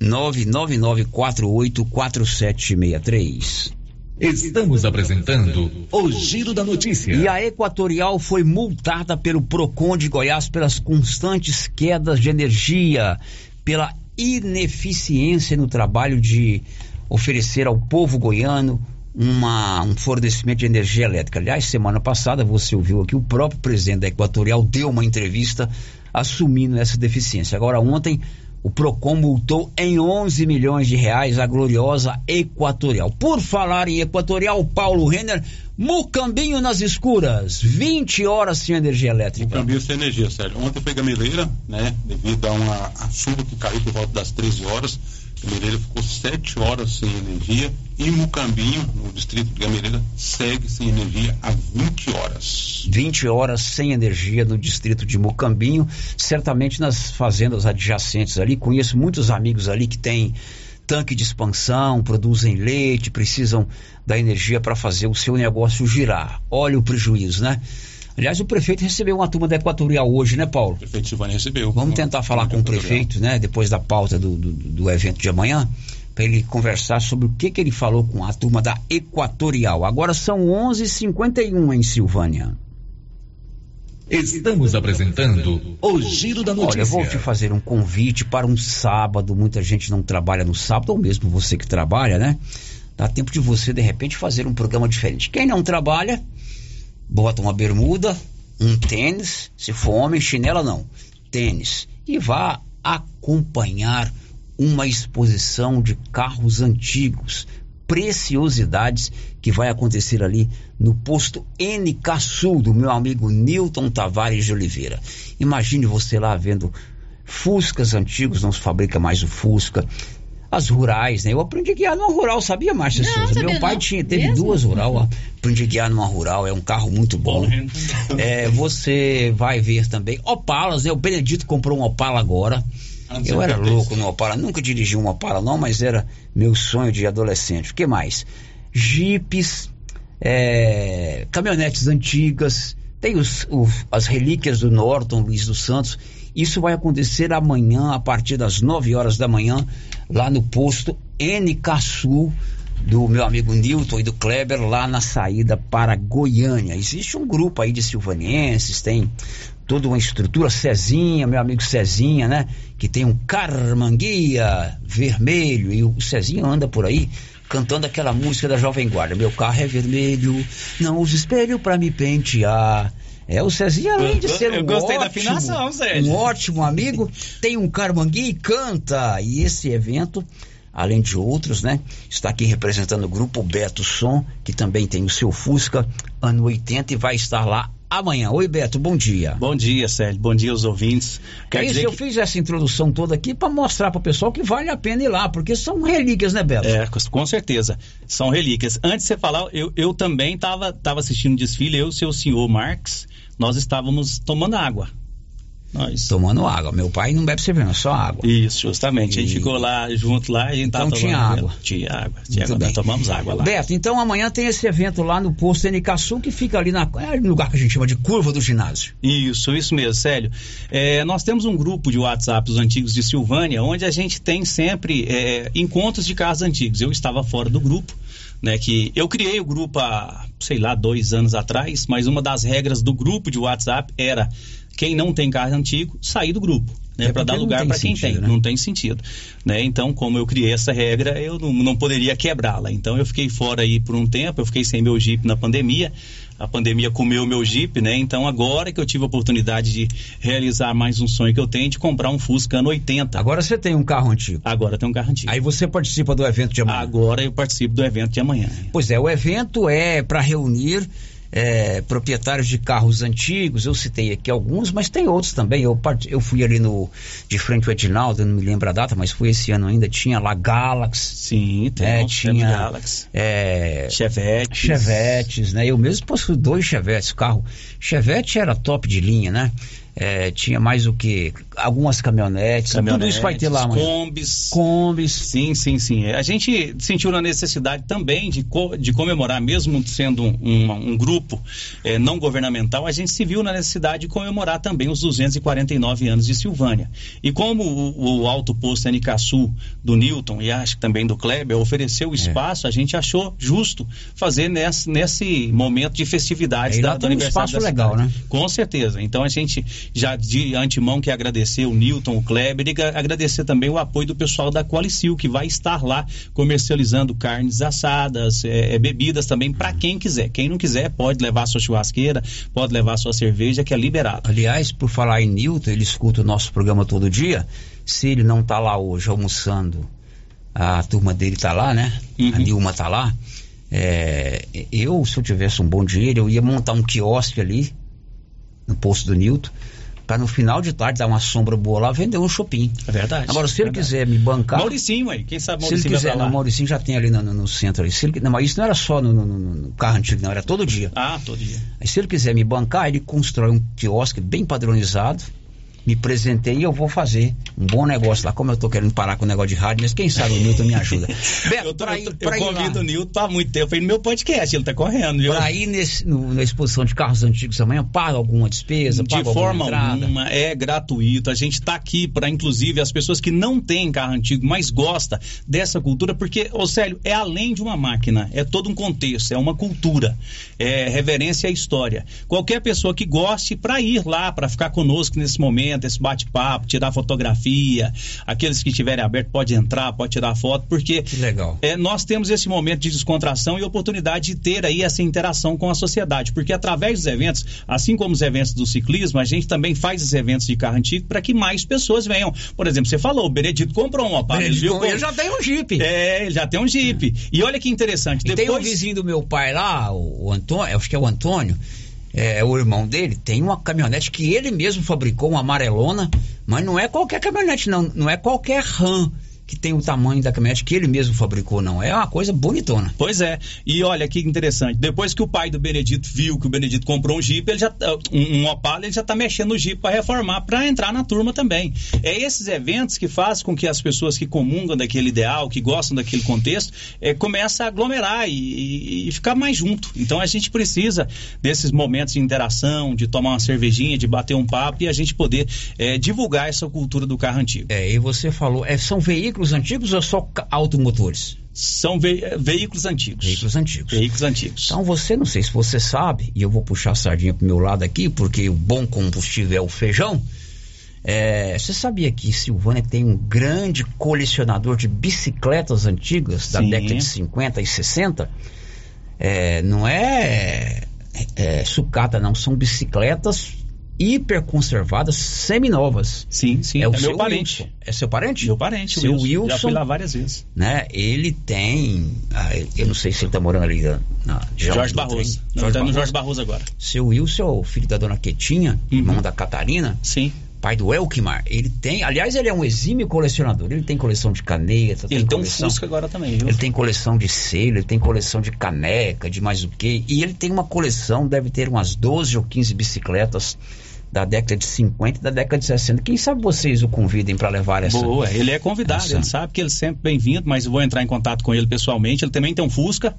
999484763. Estamos apresentando o Giro da Notícia. E a Equatorial foi multada pelo Procon de Goiás pelas constantes quedas de energia, pela ineficiência no trabalho de oferecer ao povo goiano uma, um fornecimento de energia elétrica. Aliás, semana passada você ouviu aqui o próprio presidente da Equatorial deu uma entrevista assumindo essa deficiência. Agora ontem o Procon multou em 11 milhões de reais a gloriosa Equatorial. Por falar em Equatorial, Paulo Renner, Mucambinho nas escuras, 20 horas sem energia elétrica. Câmbio sem energia, Sérgio. Ontem foi Gameleira, né? Devido a uma a chuva que caiu por volta das 13 horas. Gameleira ficou 7 horas sem energia. E Mucambinho, no distrito de Gameleira, segue sem energia há 20 horas. 20 horas sem energia no distrito de Mocambinho, certamente nas fazendas adjacentes ali. Conheço muitos amigos ali que têm tanque de expansão, produzem leite, precisam da energia para fazer o seu negócio girar. Olha o prejuízo, né? Aliás, o prefeito recebeu uma turma da Equatorial hoje, né, Paulo? O prefeito Silvani recebeu. Vamos tentar falar com o prefeito, né, depois da pauta do, do, do evento de amanhã, para ele conversar sobre o que, que ele falou com a turma da Equatorial. Agora são 11h51 em Silvânia. Estamos apresentando o Giro da Notícia. Olha, eu vou te fazer um convite para um sábado. Muita gente não trabalha no sábado, ou mesmo você que trabalha, né? Dá tempo de você, de repente, fazer um programa diferente. Quem não trabalha, bota uma bermuda, um tênis, se for homem, chinela não, tênis, e vá acompanhar uma exposição de carros antigos, preciosidades que vai acontecer ali no posto NK Sul do meu amigo Newton Tavares de Oliveira. Imagine você lá vendo Fuscas antigos, não se fabrica mais o Fusca. As rurais, né? Eu aprendi a guiar numa rural, sabia, Márcia Não, Souza? sabia Meu pai não. tinha, teve Mesmo? duas rural, ó. aprendi a guiar numa rural, é um carro muito bom. É, você vai ver também Opalas, né? O Benedito comprou um Opala agora. Antes Eu era louco no Opala, nunca dirigi um Opala não, mas era meu sonho de adolescente. O que mais? Jipes, é, caminhonetes antigas, tem os, as relíquias do Norton, Luiz dos Santos. Isso vai acontecer amanhã, a partir das 9 horas da manhã, lá no posto NK Sul, do meu amigo Newton e do Kleber, lá na saída para Goiânia. Existe um grupo aí de silvanienses, tem toda uma estrutura, Cezinha, meu amigo Cezinha, né? Que tem um carmanguia vermelho e o Cezinha anda por aí cantando aquela música da Jovem Guarda. Meu carro é vermelho, não uso espelho pra me pentear. É, o Cezinha, além de ser um eu gostei da ótimo, um ótimo amigo, tem um carmanguia e canta. E esse evento, além de outros, né? Está aqui representando o grupo Beto Som, que também tem o seu Fusca, ano 80, e vai estar lá amanhã. Oi, Beto, bom dia. Bom dia, Sérgio. Bom dia aos ouvintes. É Quer isso, dizer eu que... fiz essa introdução toda aqui para mostrar para o pessoal que vale a pena ir lá, porque são relíquias, né, Beto? É, com- com certeza. São relíquias. Antes de você falar, eu, eu também estava tava assistindo o desfile, eu e o seu senhor Marx, nós estávamos tomando água. Nós. Tomando água. Meu pai não bebe cerveja, só água. Isso, justamente. A gente E- ficou lá junto lá e a gente Então tinha tomando água. Tinha água. Tinha água. bem. Nós tomamos água lá. Beto, então amanhã tem esse evento lá no posto NK Sul, que fica ali na, é no lugar que a gente chama de curva do ginásio. Isso, isso mesmo, Célio. É, nós temos um grupo de WhatsApp dos antigos de Silvânia, onde a gente tem sempre é, encontros de carros antigos. Eu estava fora do grupo, né? Que eu criei o grupo há, sei lá, dois anos atrás, mas uma das regras do grupo de WhatsApp era quem não tem carro antigo, sair do grupo. né, É para dar lugar para quem sentido, tem. né? Não tem sentido. Né? Então, como eu criei essa regra, eu não, não poderia quebrá-la. Então, eu fiquei fora aí por um tempo, eu fiquei sem meu Jeep na pandemia. A pandemia comeu meu Jeep, né? Então, agora que eu tive a oportunidade de realizar mais um sonho que eu tenho, de comprar um Fusca ano 80. Agora você tem um carro antigo. Agora tem um carro antigo. Aí você participa do evento de amanhã. Agora eu participo do evento de amanhã. Pois é, o evento é para reunir é, proprietários de carros antigos. Eu citei aqui alguns, mas tem outros também. Eu, eu fui ali no de frente ao Edinaldo, não me lembro a data, mas foi esse ano ainda. Tinha lá Galaxy. Sim, tem é, um tinha Galaxy. é, Chevetes. Chevetes, né? Eu mesmo possuo dois Chevetes, carro. Chevette era top de linha, né? É, tinha mais o que? Algumas caminhonetes, tudo isso vai ter lá. Combis. Combis. Sim, sim, sim. A gente sentiu na necessidade também de, co- de comemorar, mesmo sendo um, um- um grupo eh, não governamental, a gente se viu na necessidade de comemorar também os 249 anos de Silvânia. E como o, o Alto Posto Anicaçu do Newton e acho que também do Kleber ofereceu o espaço, a gente achou justo fazer nesse, nesse momento de festividades lá da, do tem um aniversário espaço da legal, cidade. né? Com certeza. Então a gente já de antemão quer agradecer o Newton, o Kleber e agradecer também o apoio do pessoal da Qualicil, que vai estar lá comercializando carnes assadas, eh, eh, bebidas também para quem quiser. Quem não quiser pode levar sua churrasqueira, pode levar sua cerveja, que é liberado. Aliás, por falar em Newton, ele escuta o nosso programa todo dia. Se ele não tá lá hoje almoçando, a turma dele tá lá, né? Uhum. A Nilma tá lá. É, eu, se eu tivesse um bom dinheiro, eu ia montar um quiosque ali no posto do Newton. Pra no final de tarde dar uma sombra boa lá, vender um shopping. É verdade. Agora, se ele verdade. quiser me bancar. Mauricinho aí, quem sabe Se ele Mauricinho quiser, não, Mauricinho já tem ali no, no- no centro ali. Se ele, não, mas isso não era só no- no carro antigo, não, era todo dia. Ah, todo dia. Aí, se ele quiser me bancar, ele constrói um quiosque bem padronizado, me presentei e eu vou fazer um bom negócio lá. Como eu tô querendo parar com o negócio de rádio, mas quem sabe o Milton me ajuda. Beto, eu, tô- pra eu, ir, pra eu lá, convido o Nilton há muito tempo aí no meu podcast, ele tá correndo, viu? pra ir nesse, no- na exposição de carros antigos amanhã, paga alguma despesa, De forma alguma é gratuito. A gente está aqui para, inclusive, as pessoas que não têm carro antigo, mas gosta dessa cultura, porque, ô Célio, é além de uma máquina, é todo um contexto, é uma cultura, é reverência à história. Qualquer pessoa que goste para ir lá, para ficar conosco nesse momento, esse bate-papo, tirar fotografia, aqueles que estiverem abertos pode entrar, pode tirar foto, porque legal. é, nós temos esse momento de descontração e oportunidade de ter aí essa interação com a sociedade, porque através dos eventos, assim como os eventos do ciclismo, a gente também faz esses eventos de carro antigo para que mais pessoas venham. Por exemplo, você falou, o Benedito comprou um ele Benedito, viu? ele já tem um Jeep. É, ele já tem um Jeep. E olha que interessante, E tem um depois... vizinho do meu pai lá, o Antônio, acho que é o Antônio, é, o irmão dele, tem uma caminhonete que ele mesmo fabricou, uma amarelona, mas não é qualquer caminhonete, não. Não é qualquer RAM que tem o tamanho da caminhonete que ele mesmo fabricou, não. É uma coisa bonitona. Pois é. E olha que interessante. Depois que o pai do Benedito viu que o Benedito comprou um Jeep, ele já um, um Opala, ele já tá mexendo no Jeep para reformar, para entrar na turma também. É esses eventos que fazem com que as pessoas que comungam daquele ideal, que gostam daquele contexto, é, começa a aglomerar e, e- e ficar mais junto. Então a gente precisa desses momentos de interação, de tomar uma cervejinha, de bater um papo e a gente poder é, divulgar essa cultura do carro antigo. É, e você falou, é, são veículos antigos ou só automotores? São ve- veículos antigos. Veículos antigos. Veículos antigos. Então você, não sei se você sabe, e eu vou puxar a sardinha pro meu lado aqui, porque o bom combustível é o feijão. É, você sabia que Silvânia tem um grande colecionador de bicicletas antigas da Sim. década de 50 e 60? É, não é, é sucata, não, são bicicletas hiper conservadas, seminovas. Sim, sim. É, o É meu seu parente. Wilson. É seu parente? Meu parente, o seu Wilson. Wilson. Já fui lá várias vezes. Né? Ele tem, ah, eu não sei se ele tá morando ali na, na Jorge Barroso. Não, tá no Jorge Barroso agora. seu Wilson é o filho da dona Quetinha, irmão da Catarina. Sim. Pai do Elkmar. Ele tem, aliás, ele é um exímio colecionador. Ele tem coleção de caneta, Ele tem um coleção, Fusca agora também, viu? Ele tem coleção de selo, ele tem coleção de caneca, de mais o quê. E ele tem uma coleção, deve ter umas 12 ou 15 bicicletas da década de 50 e da década de 60. Quem sabe vocês o convidem para levar essa. Boa, ele é convidado, essa- ele sabe que ele é sempre bem-vindo, mas eu vou entrar em contato com ele pessoalmente. Ele também tem um Fusca.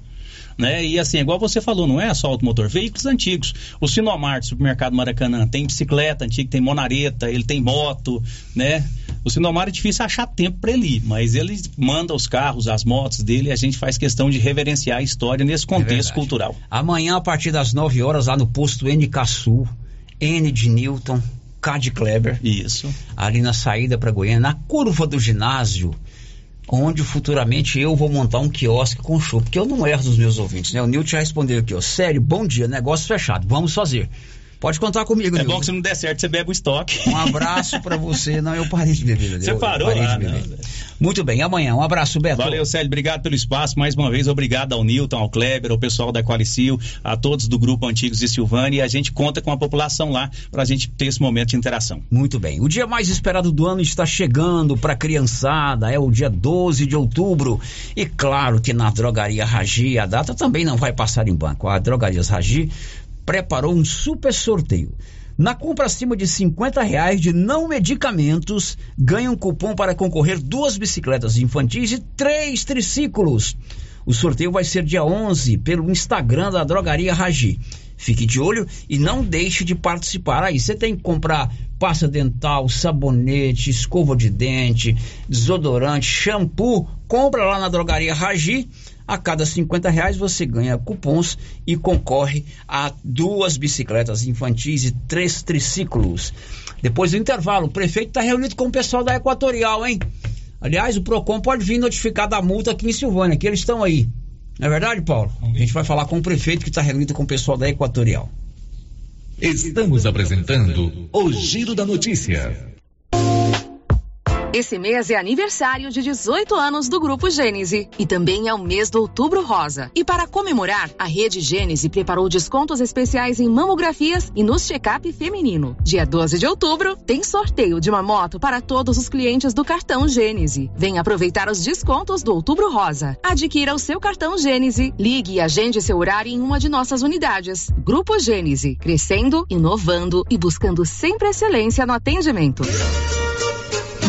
Né? E assim, igual você falou, não é só automotor, veículos antigos. O Sinomar do supermercado Maracanã tem bicicleta antiga, tem monareta, ele tem moto, né? O Sinomar é difícil achar tempo para ele ir, mas ele manda os carros, as motos dele, e a gente faz questão de reverenciar a história nesse contexto verdade. cultural. Amanhã, a partir das 9 horas, lá no posto NK Sul, N de Newton, Cad Kleber. Isso. Ali na saída para Goiânia, na curva do ginásio, onde futuramente eu vou montar um quiosque com show, porque eu não erro dos meus ouvintes, né? O Nilton já respondeu aqui, ó. Sério, bom dia, negócio fechado, vamos fazer. Pode contar comigo, É Nilton. bom que se não der certo, você bebe o estoque. Um abraço pra você. Não, eu parei de beber. Você eu, parou? Eu parei Ah, de beber. não. Muito bem, amanhã. Um abraço, Beto. Valeu, Célio. Obrigado pelo espaço. Mais uma vez, obrigado ao Nilton, ao Kleber, ao pessoal da Qualicil, a todos do Grupo Antigos de Silvânia. E a gente conta com a população lá para a gente ter esse momento de interação. Muito bem. O dia mais esperado do ano está chegando para a criançada. É o dia 12 de outubro. E claro que na Drogaria Ragi, a data também não vai passar em banco. A Drogarias Ragi preparou um super sorteio. Na compra acima de 50 reais de não medicamentos, ganha um cupom para concorrer duas bicicletas infantis e três triciclos. O sorteio vai ser dia 11 pelo Instagram da Drogaria Ragi. Fique de olho e não deixe de participar. Aí você tem que comprar pasta dental, sabonete, escova de dente, desodorante, shampoo. Compra lá na Drogaria Ragi. A cada 50 reais você ganha cupons e concorre a duas bicicletas infantis e três triciclos. Depois do intervalo, o prefeito está reunido com o pessoal da Equatorial, hein? Aliás, o PROCON pode vir notificar da multa aqui em Silvânia, que eles estão aí. Não é verdade, Paulo? A gente vai falar com o prefeito que está reunido com o pessoal da Equatorial. Estamos apresentando o Giro da Notícia. Esse mês é aniversário de 18 anos do Grupo Gênese e também é o mês do Outubro Rosa. E para comemorar, a Rede Gênese preparou descontos especiais em mamografias e nos check-up feminino. Dia 12 de outubro tem sorteio de uma moto para todos os clientes do cartão Gênese. Venha aproveitar os descontos do Outubro Rosa. Adquira o seu cartão Gênese, ligue e agende seu horário em uma de nossas unidades. Grupo Gênese, crescendo, inovando e buscando sempre excelência no atendimento.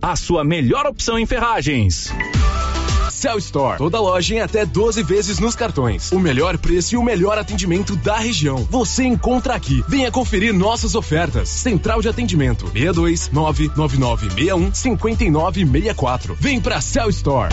a sua melhor opção em ferragens. Cell Store. Toda loja em até 12 vezes nos cartões. O melhor preço e o melhor atendimento da região. Você encontra aqui. Venha conferir nossas ofertas. Central de atendimento 62 99961 5964. Vem pra Cell Store.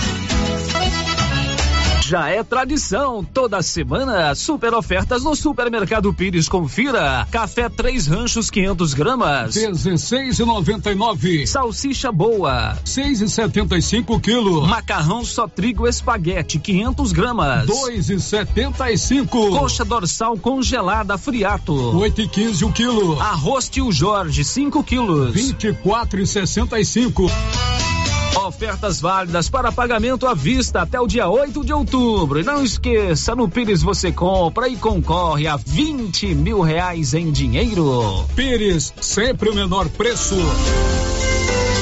Já é tradição, toda semana, super ofertas no Supermercado Pires. Confira: café três ranchos 500 gramas, 16,99. salsicha boa, 6,75 quilos. macarrão só trigo espaguete 500 gramas, 2,75. coxa dorsal congelada friato, 8,15 o quilo. arroz tio Jorge 5 quilos. 24,65. Ofertas válidas para pagamento à vista até o dia 8 de outubro. E não esqueça, no Pires você compra e concorre a 20 mil reais em dinheiro. Pires, sempre o menor preço.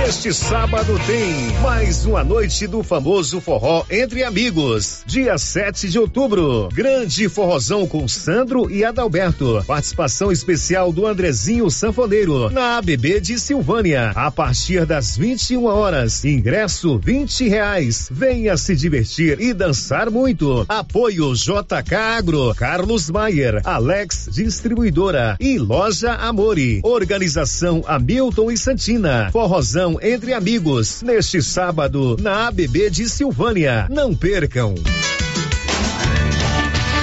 Este sábado tem mais uma noite do famoso forró entre amigos. Dia 7 de outubro. Grande forrozão com Sandro e Adalberto. Participação especial do Andrezinho Sanfoneiro na ABB de Silvânia. A partir das 21 horas. Ingresso 20 reais. Venha se divertir e dançar muito. Apoio JK Agro, Carlos Maier, Alex Distribuidora e Loja Amori. Organização Hamilton e Santina. Forrozão entre amigos, neste sábado, na ABB de Silvânia. Não percam.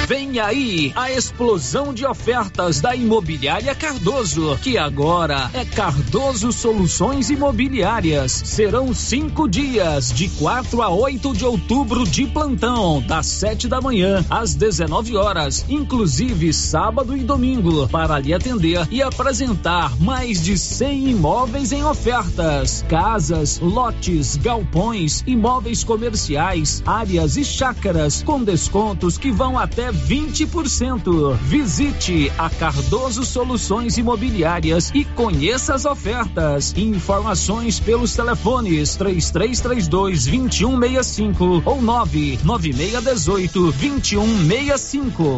Vem aí a explosão de ofertas da Imobiliária Cardoso, que agora é Cardoso Soluções Imobiliárias. Serão cinco dias, de 4 a 8 de outubro, de plantão, das 7 da manhã às 19 horas, inclusive sábado e domingo, para lhe atender e apresentar mais de 100 imóveis em ofertas: casas, lotes, galpões, imóveis comerciais, áreas e chácaras, com descontos que vão até 20%. Visite a Cardoso Soluções Imobiliárias e conheça as ofertas. Informações pelos telefones 3332 2165 ou 99618 2165.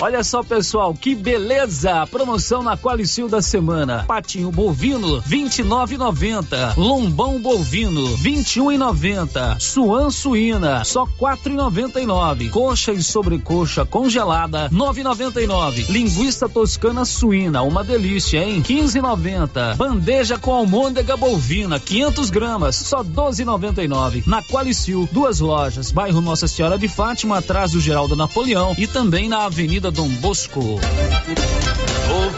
Olha só, pessoal, que beleza! Promoção na Qualicil da semana. Patinho bovino, 29,90. Lombão bovino, 21,90. Suan suína, só 4,99. Coxa e sobrecoxa congelada, 9,99. Linguiça toscana suína, uma delícia, hein? 15,90. Bandeja com almôndega bovina, 500 gramas, só 12,99. Na Qualicil, duas lojas, bairro Nossa Senhora de Fátima, atrás do Geraldo Napoleão e também na Avenida Dom Bosco.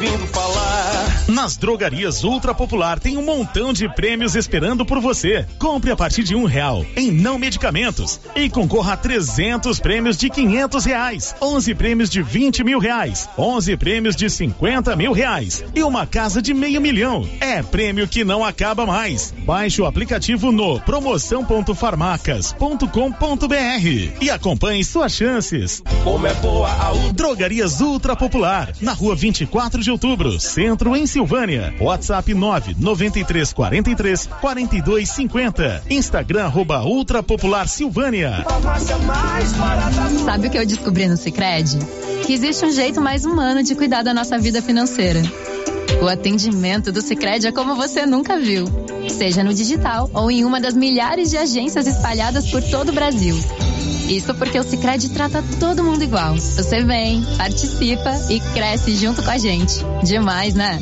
Ouvindo falar. Nas drogarias Ultra Popular tem um montão de prêmios esperando por você. Compre a partir de um real em não medicamentos e concorra a 300 prêmios de 500 reais, 11 prêmios de 20 mil reais, 11 prêmios de 50 mil reais e uma casa de meio milhão. É prêmio que não acaba mais. Baixe o aplicativo no promoção.farmacas.com.br e acompanhe suas chances. Como é boa a. Drogarias Ultra Popular, na rua 24 de outubro, centro em Silvânia. WhatsApp 99343 4250. Instagram arroba Ultra Popular Silvânia. Sabe o que eu descobri no Sicredi? Que existe um jeito mais humano de cuidar da nossa vida financeira. O atendimento do Sicredi é como você nunca viu. Seja no digital ou em uma das milhares de agências espalhadas por todo o Brasil. Isso porque o Sicredi trata todo mundo igual. Você vem, participa e cresce junto com a gente. Demais, né?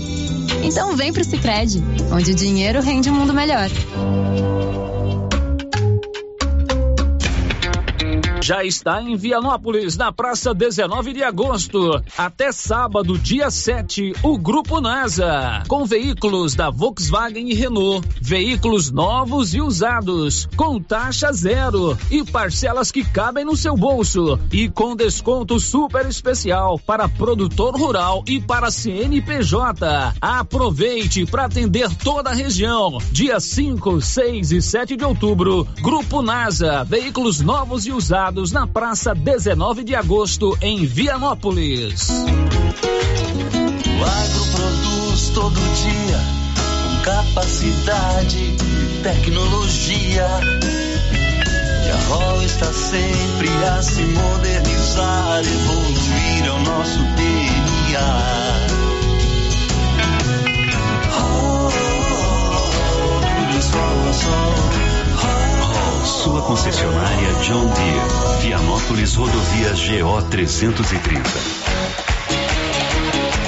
Então vem pro Sicredi, onde o dinheiro rende um mundo melhor. Já está em Vianópolis, na praça 19 de agosto. Até sábado, dia 7, o Grupo NASA. Com veículos da Volkswagen e Renault. Veículos novos e usados. Com taxa zero. E parcelas que cabem no seu bolso. E com desconto super especial para produtor rural e para CNPJ. Aproveite para atender toda a região. Dia 5, 6 e 7 de outubro. Grupo NASA. Veículos novos e usados na praça 19 de agosto, em Vianópolis. O agro produz todo dia um capacidade, tecnologia. E a ROL está sempre a se modernizar, evoluir é o nosso DNA. Oh, sol a sol. Hall, sua concessionária John Deere. Vianópolis Rodovias GO 330.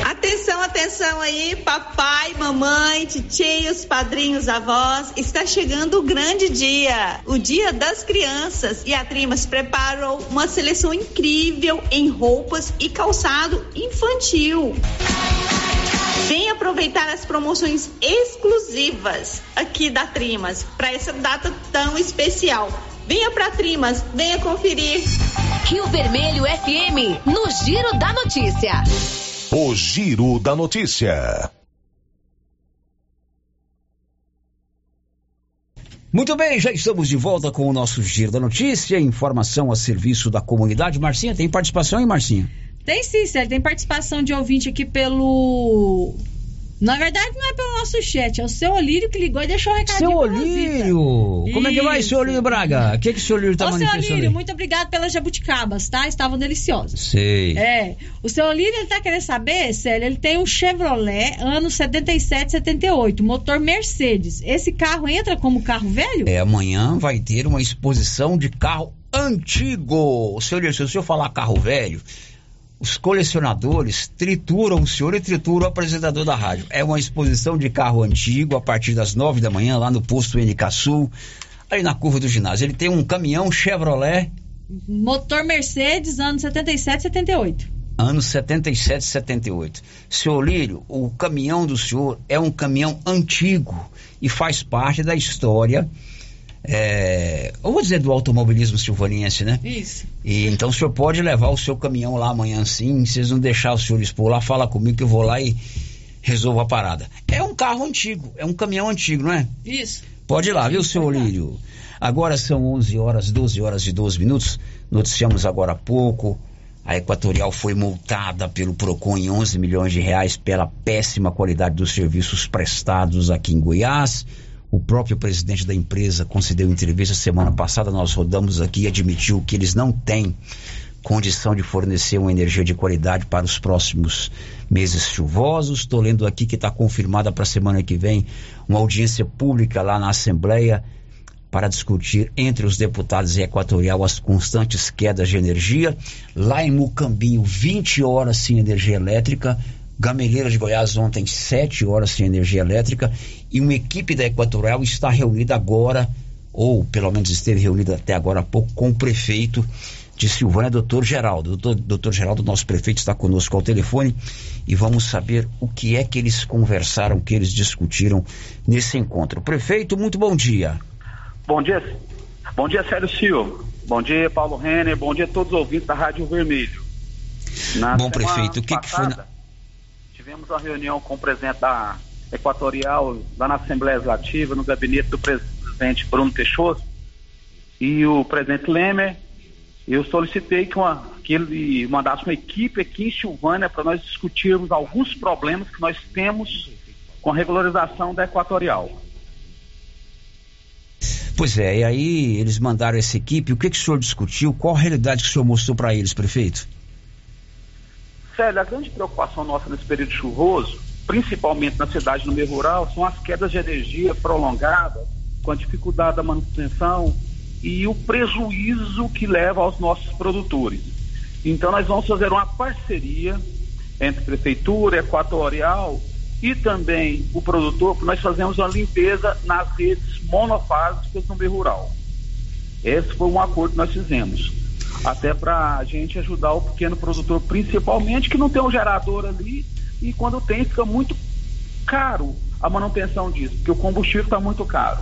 Atenção, atenção aí, papai, mamãe, titios, padrinhos, avós. Está chegando o grande dia, o Dia das Crianças. E a Trimas preparou uma seleção incrível em roupas e calçado infantil. Vem aproveitar as promoções exclusivas aqui da Trimas para essa data tão especial. Venha pra Trimas, venha conferir. Rio Vermelho FM, no Giro da Notícia. O Giro da Notícia. Muito bem, já estamos de volta com o nosso Giro da Notícia, informação a serviço da comunidade. Marcinha, tem participação, hein, Marcinha? Tem sim, Sérgio. Tem participação de ouvinte aqui pelo. Na verdade, não é pelo nosso chat, é o seu Olírio que ligou e deixou o recadinho. Seu. Olírio! Como é que vai, seu Olírio Braga? O que, que o seu Olírio tá Ô, seu manifestando? Olírio, aí? muito obrigado pelas jabuticabas, tá? Estavam deliciosas. Sei. É. O seu Olírio, ele tá querendo saber, Célio, ele tem um Chevrolet, ano 77, 78, motor Mercedes. Esse carro entra como carro velho? É, amanhã vai ter uma exposição de carro antigo. Seu Olírio, se o senhor falar carro velho, os colecionadores trituram o senhor e trituram o apresentador da rádio. É uma exposição de carro antigo a partir das nove da manhã, lá no posto NK Sul, aí na curva do ginásio. Ele tem um caminhão Chevrolet, Motor Mercedes, ano 77, 78. anos 77 78. Seu Olírio, o caminhão do senhor é um caminhão antigo e faz parte da história, é, eu vou dizer do automobilismo silvaniense, né? Isso. E então o senhor pode levar o seu caminhão lá amanhã sim, se vocês não deixar o senhor expor lá, fala comigo que eu vou lá e resolvo a parada. É um carro antigo, é um caminhão antigo, não é? Isso. Pode ir lá, viu, seu Olírio? Agora são 11 horas, 12 horas e 12 minutos. Noticiamos agora há pouco. A Equatorial foi multada pelo PROCON em 11 milhões de reais pela péssima qualidade dos serviços prestados aqui em Goiás. O próprio presidente da empresa concedeu entrevista semana passada. Nós rodamos aqui e admitiu que eles não têm condição de fornecer uma energia de qualidade para os próximos meses chuvosos. Estou lendo aqui que está confirmada para a semana que vem uma audiência pública lá na Assembleia para discutir entre os deputados e Equatorial as constantes quedas de energia. Lá em Mucambinho, 20 horas sem energia elétrica. Gameleira de Goiás ontem, 7 horas sem energia elétrica. E uma equipe da Equatorial está reunida agora, ou pelo menos esteve reunida até agora há pouco, com o prefeito de Silvânia, doutor Geraldo. Doutor, doutor Geraldo, nosso prefeito, está conosco ao telefone e vamos saber o que é que eles conversaram, o que eles discutiram nesse encontro. Prefeito, muito bom dia. Bom dia, bom dia Sérgio Silva. Bom dia, Paulo Renner. Bom dia a todos os ouvintes da Rádio Vermelho. Na Bom, prefeito, o que, que foi. passada, Tivemos uma reunião com o presidente da Equatorial, lá na Assembleia Legislativa, no gabinete do presidente Bruno Peixoto e o presidente Lemer. Eu solicitei que, uma, que ele mandasse uma equipe aqui em Silvânia para nós discutirmos alguns problemas que nós temos com a regularização da Equatorial. Pois é, e aí eles mandaram essa equipe. O que, que o senhor discutiu? Qual a realidade que o senhor mostrou para eles, prefeito? Célio, a grande preocupação nossa nesse período chuvoso, principalmente na cidade no meio rural, são as quedas de energia prolongadas, com a dificuldade da manutenção e o prejuízo que leva aos nossos produtores. Então, nós vamos fazer uma parceria entre Prefeitura, Equatorial e também o produtor, para nós fazermos uma limpeza nas redes monofásicas no meio rural. Esse foi um acordo que nós fizemos. Até para a gente ajudar o pequeno produtor, principalmente, que não tem um gerador ali e quando tem fica muito caro a manutenção disso, porque o combustível está muito caro.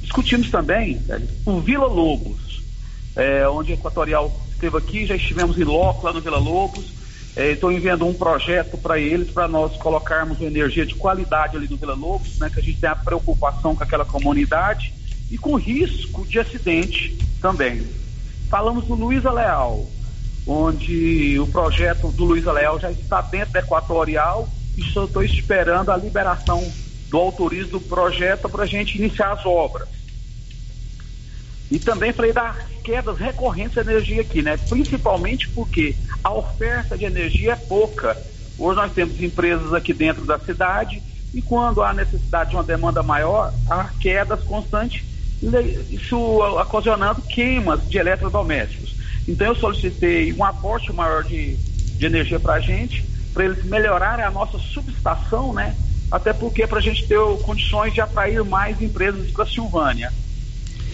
Discutimos também o Vila Lobos, é, onde a Equatorial esteve aqui, já estivemos em loco lá no Vila Lobos. É, Estou enviando um projeto para eles, para nós colocarmos energia de qualidade ali no Vila Lobos, né, que a gente tem a preocupação com aquela comunidade e com risco de acidente também. Falamos do Luiza Leal, onde o projeto do Luiza Leal já está dentro da Equatorial e só estou esperando a liberação do autorizo do projeto para a gente iniciar as obras. E também falei das quedas recorrentes de energia aqui, né? Principalmente porque a oferta de energia é pouca. Hoje nós temos empresas aqui dentro da cidade e quando há necessidade de uma demanda maior, há quedas constantes, isso ocasionando queimas de eletrodomésticos. Então eu solicitei um aporte maior de, de energia para a gente, para eles melhorarem a nossa subestação, né? Até porque para a gente ter condições de atrair mais empresas para Silvânia.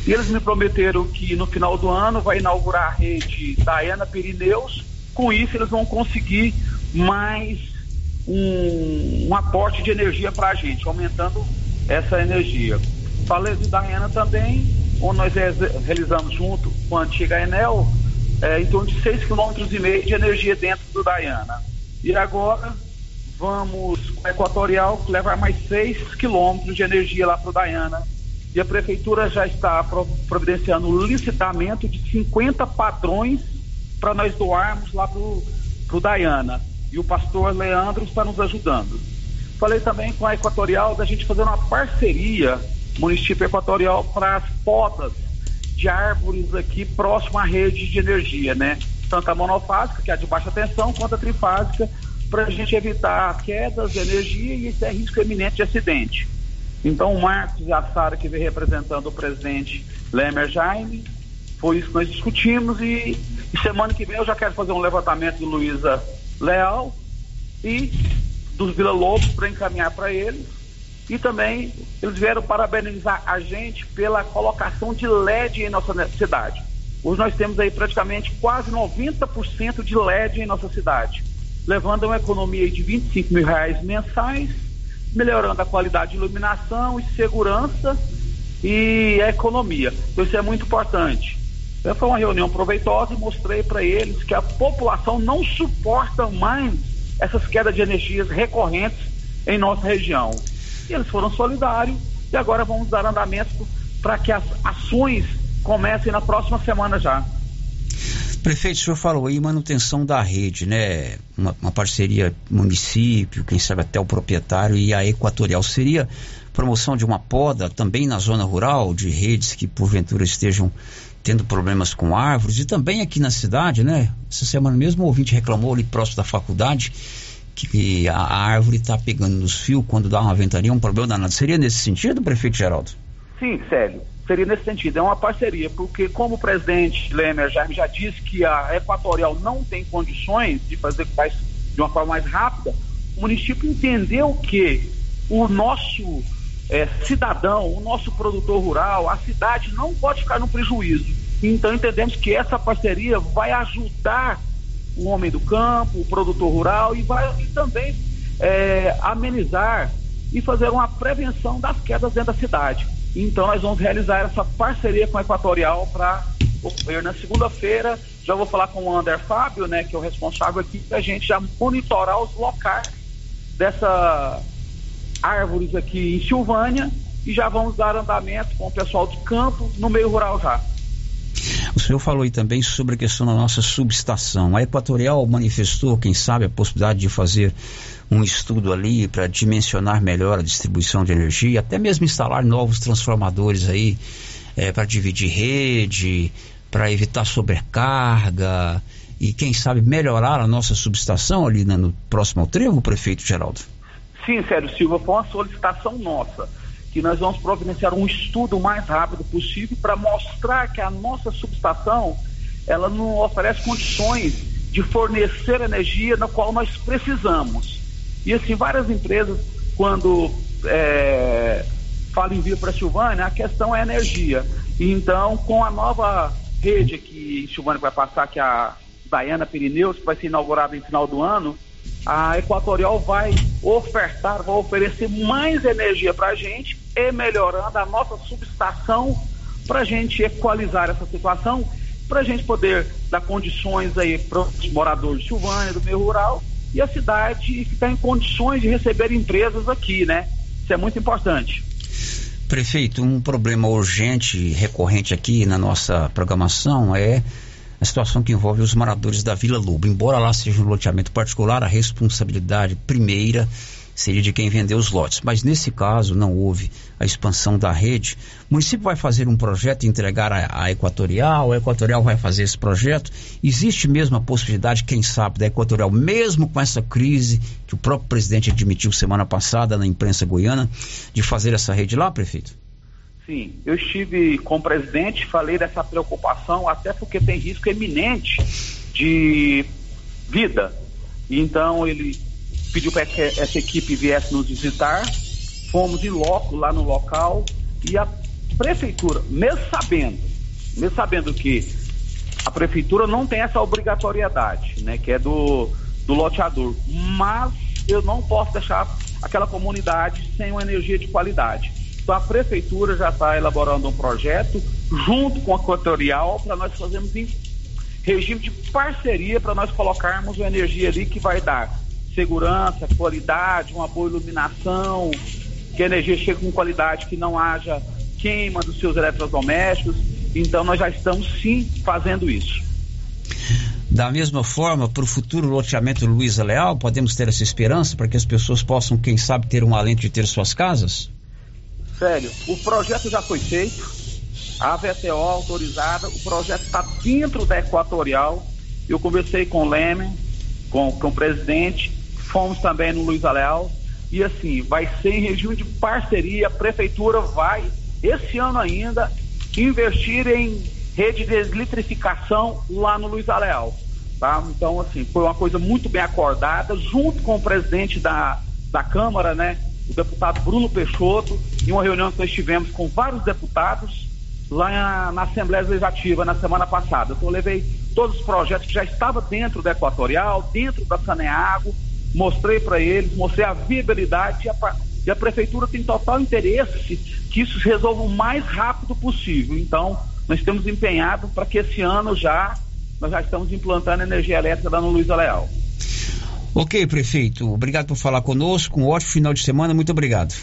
E eles me prometeram que no final do ano vai inaugurar a rede Diana Pirineus. Com isso, eles vão conseguir mais um, um aporte de energia para a gente, aumentando essa energia. Falei de Diana também, onde nós realizamos junto com a antiga Enel, é, em torno de 6,5 km de energia dentro do Diana. E agora vamos com a Equatorial levar mais 6 quilômetros de energia lá para o Diana e a prefeitura já está providenciando o licitamento de 50 padrões para nós doarmos lá para o Dayana. E o pastor Leandro está nos ajudando. Falei também com a Equatorial da gente fazer uma parceria, município equatorial, para as podas de árvores aqui próximo à rede de energia, né? Tanto a monofásica, que é a de baixa tensão, quanto a trifásica, para a gente evitar quedas de energia e esse é risco eminente de acidente. Então, o Marcos e a Sara, que vem representando o presidente Lemer Jaime, foi isso que nós discutimos e, e, semana que vem eu já quero fazer um levantamento do Luísa Leal e dos Vila Lobos para encaminhar para eles. E também eles vieram parabenizar a gente pela colocação de LED em nossa cidade. Hoje nós temos aí praticamente quase 90% de LED em nossa cidade, levando a uma economia de 25 mil reais mensais melhorando a qualidade de iluminação e segurança e a economia. Então, isso é muito importante. Foi uma reunião proveitosa e mostrei para eles que a população não suporta mais essas quedas de energias recorrentes em nossa região. E eles foram solidários e agora vamos dar andamento para que as ações comecem na próxima semana já. Prefeito, o senhor falou aí manutenção da rede, né? Uma, uma, parceria município, quem sabe até o proprietário e a Equatorial. Seria promoção de uma poda também na zona rural, de redes que porventura estejam tendo problemas com árvores e também aqui na cidade, né? Essa semana mesmo o ouvinte reclamou ali próximo da faculdade que a, árvore está pegando nos fios quando dá uma ventania, um problema danado. Seria nesse sentido, prefeito Geraldo? Sim, Célio seria nesse sentido, é uma parceria, porque como o presidente Lemer já, já disse que a Equatorial não tem condições de fazer de uma forma mais rápida, o município entendeu que o nosso é, cidadão, o nosso produtor rural, a cidade não pode ficar no prejuízo. Então entendemos que essa parceria vai ajudar o homem do campo, o produtor rural e vai e também é, amenizar e fazer uma prevenção das quedas dentro da cidade. Então nós vamos realizar essa parceria com a Equatorial para ocorrer na segunda-feira. Já vou falar com o Ander Fábio, né, que é o responsável aqui, para a gente já monitorar os locais dessa árvores aqui em Silvânia e já vamos dar andamento com o pessoal de campo no meio rural já. O senhor falou aí também sobre a questão da nossa subestação. A Equatorial manifestou, quem sabe, a possibilidade de fazer um estudo ali para dimensionar melhor a distribuição de energia, até mesmo instalar novos transformadores aí é, para dividir rede, para evitar sobrecarga e quem sabe melhorar a nossa subestação ali né, no próximo trevo, prefeito Geraldo? Sim, Sérgio Silva, foi uma solicitação nossa que nós vamos providenciar um estudo o mais rápido possível para mostrar que a nossa subestação ela não oferece condições de fornecer energia na qual nós precisamos. E assim, várias empresas, quando é, falam em vir para Silvânia, a questão é energia. E então, com a nova rede que Silvânia vai passar, que é a Diana Pirineus, que vai ser inaugurada em final do ano, a Equatorial vai ofertar, vai oferecer mais energia para a gente e melhorando a nossa subestação para a gente equalizar essa situação, para a gente poder dar condições aí para os moradores de Silvânia, do meio rural, e a cidade ficar em condições de receber empresas aqui, né? Isso é muito importante. Prefeito, um problema urgente, recorrente aqui na nossa programação é a situação que envolve os moradores da Vila Lobo. Embora lá seja um loteamento particular, a responsabilidade primeira seria de quem vendeu os lotes. Mas nesse caso não houve a expansão da rede. O município vai fazer um projeto e entregar a, a Equatorial, a Equatorial vai fazer esse projeto. Existe mesmo a possibilidade, quem sabe, da Equatorial, mesmo com essa crise que o próprio presidente admitiu semana passada na imprensa goiana, de fazer essa rede lá, prefeito? Sim, eu estive com o presidente, falei dessa preocupação, até porque tem risco eminente de vida. Então ele pediu para que essa equipe viesse nos visitar, fomos em loco lá no local e a prefeitura, mesmo sabendo, mesmo sabendo que a prefeitura não tem essa obrigatoriedade, né, que é do, do loteador, mas eu não posso deixar aquela comunidade sem uma energia de qualidade. Então a prefeitura já está elaborando um projeto junto com a Equatorial para nós fazermos em regime de parceria para nós colocarmos uma energia ali que vai dar segurança, qualidade, uma boa iluminação, que a energia chegue com qualidade, que não haja queima dos seus eletrodomésticos. Então nós já estamos sim fazendo isso. Da mesma forma, para o futuro loteamento Luiza Leal, podemos ter essa esperança para que as pessoas possam, quem sabe, ter um alento de ter suas casas? Sério, o projeto já foi feito, a VTO autorizada, o projeto está dentro da Equatorial. Eu conversei com o Leme, com, com o presidente, fomos também no Luiz Leal, e assim, vai ser em regime de parceria, a prefeitura vai, esse ano ainda, investir em rede de eletrificação lá no Luiz Leal. Tá? Então, assim, foi uma coisa muito bem acordada, junto com o presidente da, da Câmara, né? O deputado Bruno Peixoto, em uma reunião que nós tivemos com vários deputados lá na, Assembleia Legislativa na semana passada. Então eu levei todos os projetos que já estavam dentro da Equatorial, dentro da Saneago, mostrei para eles, mostrei a viabilidade e a, e a Prefeitura tem total interesse que isso se resolva o mais rápido possível. Então, nós estamos empenhados para que esse ano já nós já estamos implantando energia elétrica lá no Luiz Leal. Ok, prefeito. Obrigado por falar conosco. Um ótimo final de semana. Muito obrigado.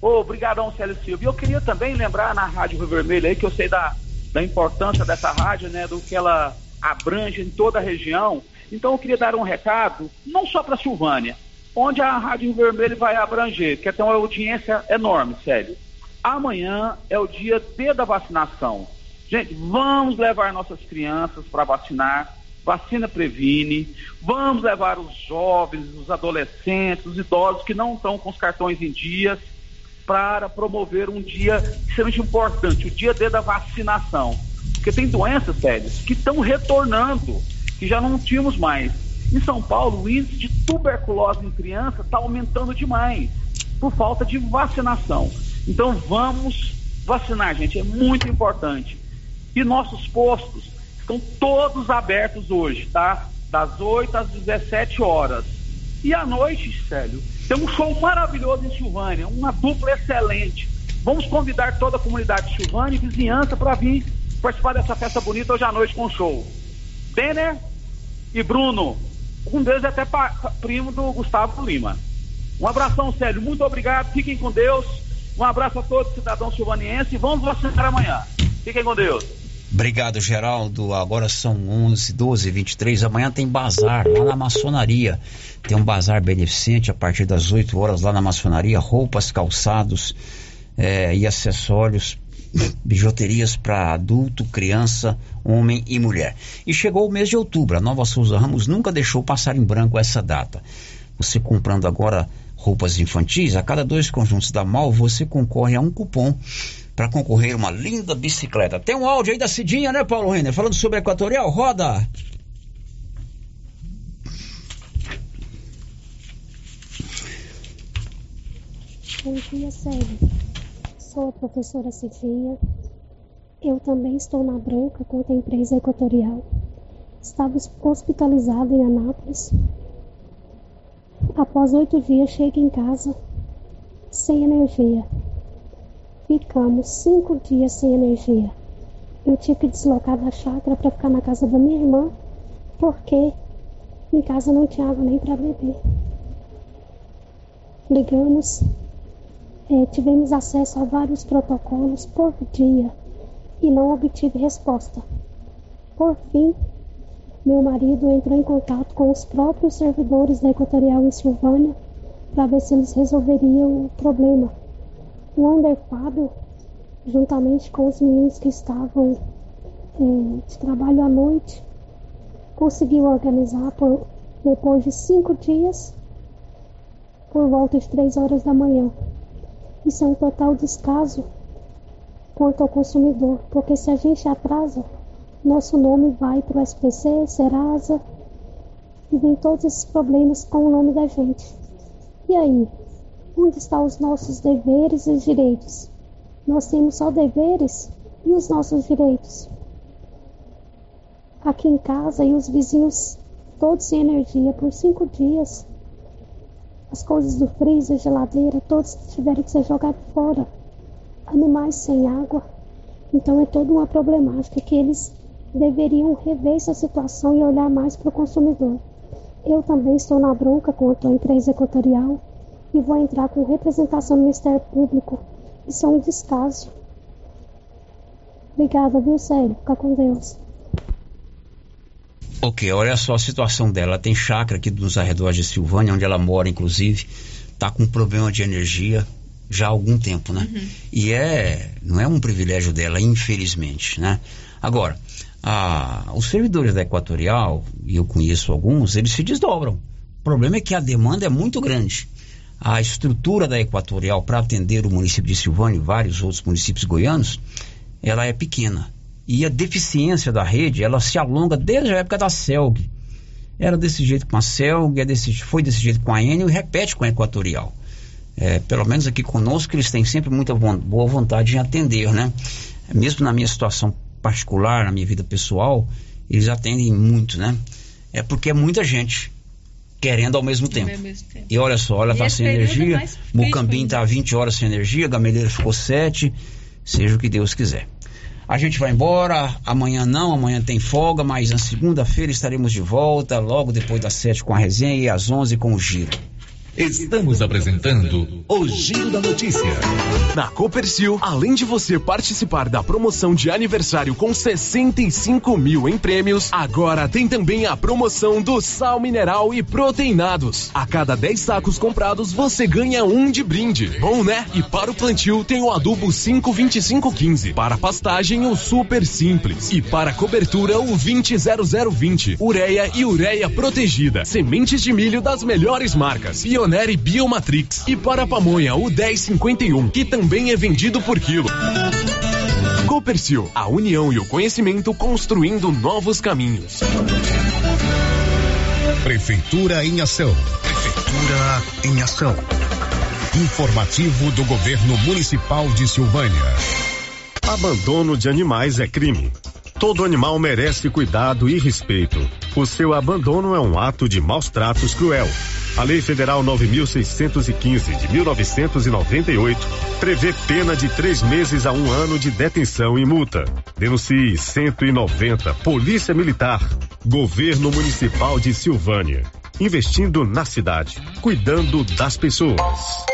Ô, obrigadão, Célio Silva. E eu queria também lembrar na Rádio Rio Vermelho aí, que eu sei da, da importância dessa rádio, né, do que ela abrange em toda a região. Então eu queria dar um recado, não só para Silvânia, onde a Rádio Rio Vermelho vai abranger, que tem uma audiência enorme, sério. Amanhã é o dia D da vacinação. Gente, vamos levar nossas crianças para vacinar Vacina previne. Vamos levar os jovens, os adolescentes, os idosos que não estão com os cartões em dias para promover um dia extremamente importante, o dia D da vacinação. Porque tem doenças sérias que estão retornando, que já não tínhamos mais. Em São Paulo, o índice de tuberculose em criança está aumentando demais por falta de vacinação. Então vamos vacinar, gente, é muito importante. E nossos postos, Estão todos abertos hoje, tá? Das 8 às 17 horas. E à noite, Célio, tem um show maravilhoso em Silvânia, uma dupla excelente. Vamos convidar toda a comunidade de Silvânia e vizinhança para vir participar dessa festa bonita hoje à noite com o show. Denner e Bruno. Um deles é até primo do Gustavo Lima. Um abração, Célio. Muito obrigado. Fiquem com Deus. Um abraço a todos, cidadãos silvanienses. E vamos vacinar amanhã. Fiquem com Deus. Obrigado, Geraldo. Agora são 11, 12, 23. Amanhã tem bazar lá na maçonaria. Tem um bazar beneficente a partir das 8 horas lá na maçonaria. Roupas, calçados é, e acessórios, bijuterias para adulto, criança, homem e mulher. E chegou o mês de outubro. A Nova Souza Ramos nunca deixou passar em branco essa data. Você comprando agora roupas infantis, a cada dois conjuntos da Mal, você concorre a um cupom para concorrer uma linda bicicleta. Tem um áudio aí da Cidinha, né, Paulo Renner? Falando sobre a Equatorial, roda! Bom dia, Sérgio. Sou a professora Cidinha. Eu também estou na branca contra a empresa Equatorial. Estava hospitalizada em Anápolis. Após oito dias, chego em casa sem energia Ficamos cinco dias sem energia. Eu tive que deslocar da chácara para ficar na casa da minha irmã, porque em casa não tinha água nem para beber. Ligamos, é, tivemos acesso a vários protocolos por dia e não obtive resposta. Por fim, meu marido entrou em contato com os próprios servidores da Equatorial em Silvânia para ver se eles resolveriam o problema. O Ander Fábio, juntamente com os meninos que estavam eh, de trabalho à noite, conseguiu organizar por, depois de cinco dias, por volta de três horas da manhã. Isso é um total descaso quanto ao consumidor, porque se a gente atrasa, nosso nome vai para o SPC, Serasa, e vem todos esses problemas com o nome da gente. E aí? Onde estão os nossos deveres e direitos? Nós temos só deveres e os nossos direitos. Aqui em casa e os vizinhos todos sem energia por cinco dias. As coisas do freezer, geladeira, todos tiveram que ser jogados fora. Animais sem água. Então é toda uma problemática que eles deveriam rever essa situação e olhar mais para o consumidor. Eu também estou na bronca quanto à empresa equatorial e vou entrar com representação no Ministério Público. Isso é um descaso. Obrigada, viu, Célio? Fica com Deus. Ok, olha só a situação dela. Ela tem chácara aqui nos arredores de Silvânia, onde ela mora, inclusive. Tá com problema de energia já há algum tempo, né? Uhum. E é, não é um privilégio dela, infelizmente, né? Agora, a, os servidores da Equatorial, e eu conheço alguns, eles se desdobram. O problema é que a demanda é muito grande. A estrutura da Equatorial para atender o município de Silvânia e vários outros municípios goianos, ela é pequena. E a deficiência da rede, ela se alonga desde a época da CELG. Era desse jeito com a CELG, é desse, foi desse jeito com a Enel e repete com a Equatorial. É, pelo menos aqui conosco, eles têm sempre muita boa vontade em atender, né? Mesmo na minha situação particular, na minha vida pessoal, eles atendem muito, né? É porque é muita gente querendo ao mesmo tempo. Ao mesmo tempo. E olha só, E está sem é energia, Mucambim está 20 horas sem energia, Gameleira ficou 7, seja o que Deus quiser. A gente vai embora, amanhã não, amanhã tem folga, mas na segunda-feira estaremos de volta, logo depois das 7 com a resenha e às 11 com o giro. Estamos apresentando o Giro da Notícia. Na Copercil, além de você participar da promoção de aniversário com 65 mil em prêmios, agora tem também a promoção do sal mineral e proteinados. A cada 10 sacos comprados, você ganha um de brinde. Bom, né? E para o plantio tem o adubo 52515. Para pastagem, o super simples. E para cobertura, o 200020. Ureia e ureia protegida. Sementes de milho das melhores marcas. Pionere Biomatrix. E para a pamonha, o 1051, que também é vendido por quilo. Copercil, a união e o conhecimento construindo novos caminhos. Prefeitura em ação. Prefeitura em ação. Informativo do Governo Municipal de Silvânia. Abandono de animais é crime. Todo animal merece cuidado e respeito. O seu abandono é um ato de maus tratos cruel. A Lei Federal 9.615 de 1998 prevê pena de três meses a um ano de detenção e multa. Denuncie 190 Polícia Militar, Governo Municipal de Silvânia. Investindo na cidade, cuidando das pessoas.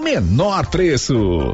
menor preço.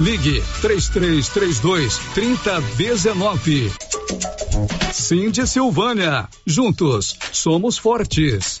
Ligue 3332 3019. Cindy Silvânia. Juntos somos fortes.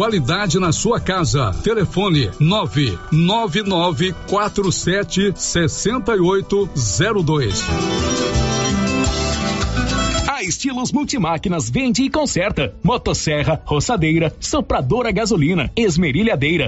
na sua casa. Telefone 99947 6802. A Estilos Multimáquinas vende e conserta motosserra, roçadeira, sopradora gasolina, esmerilhadeira,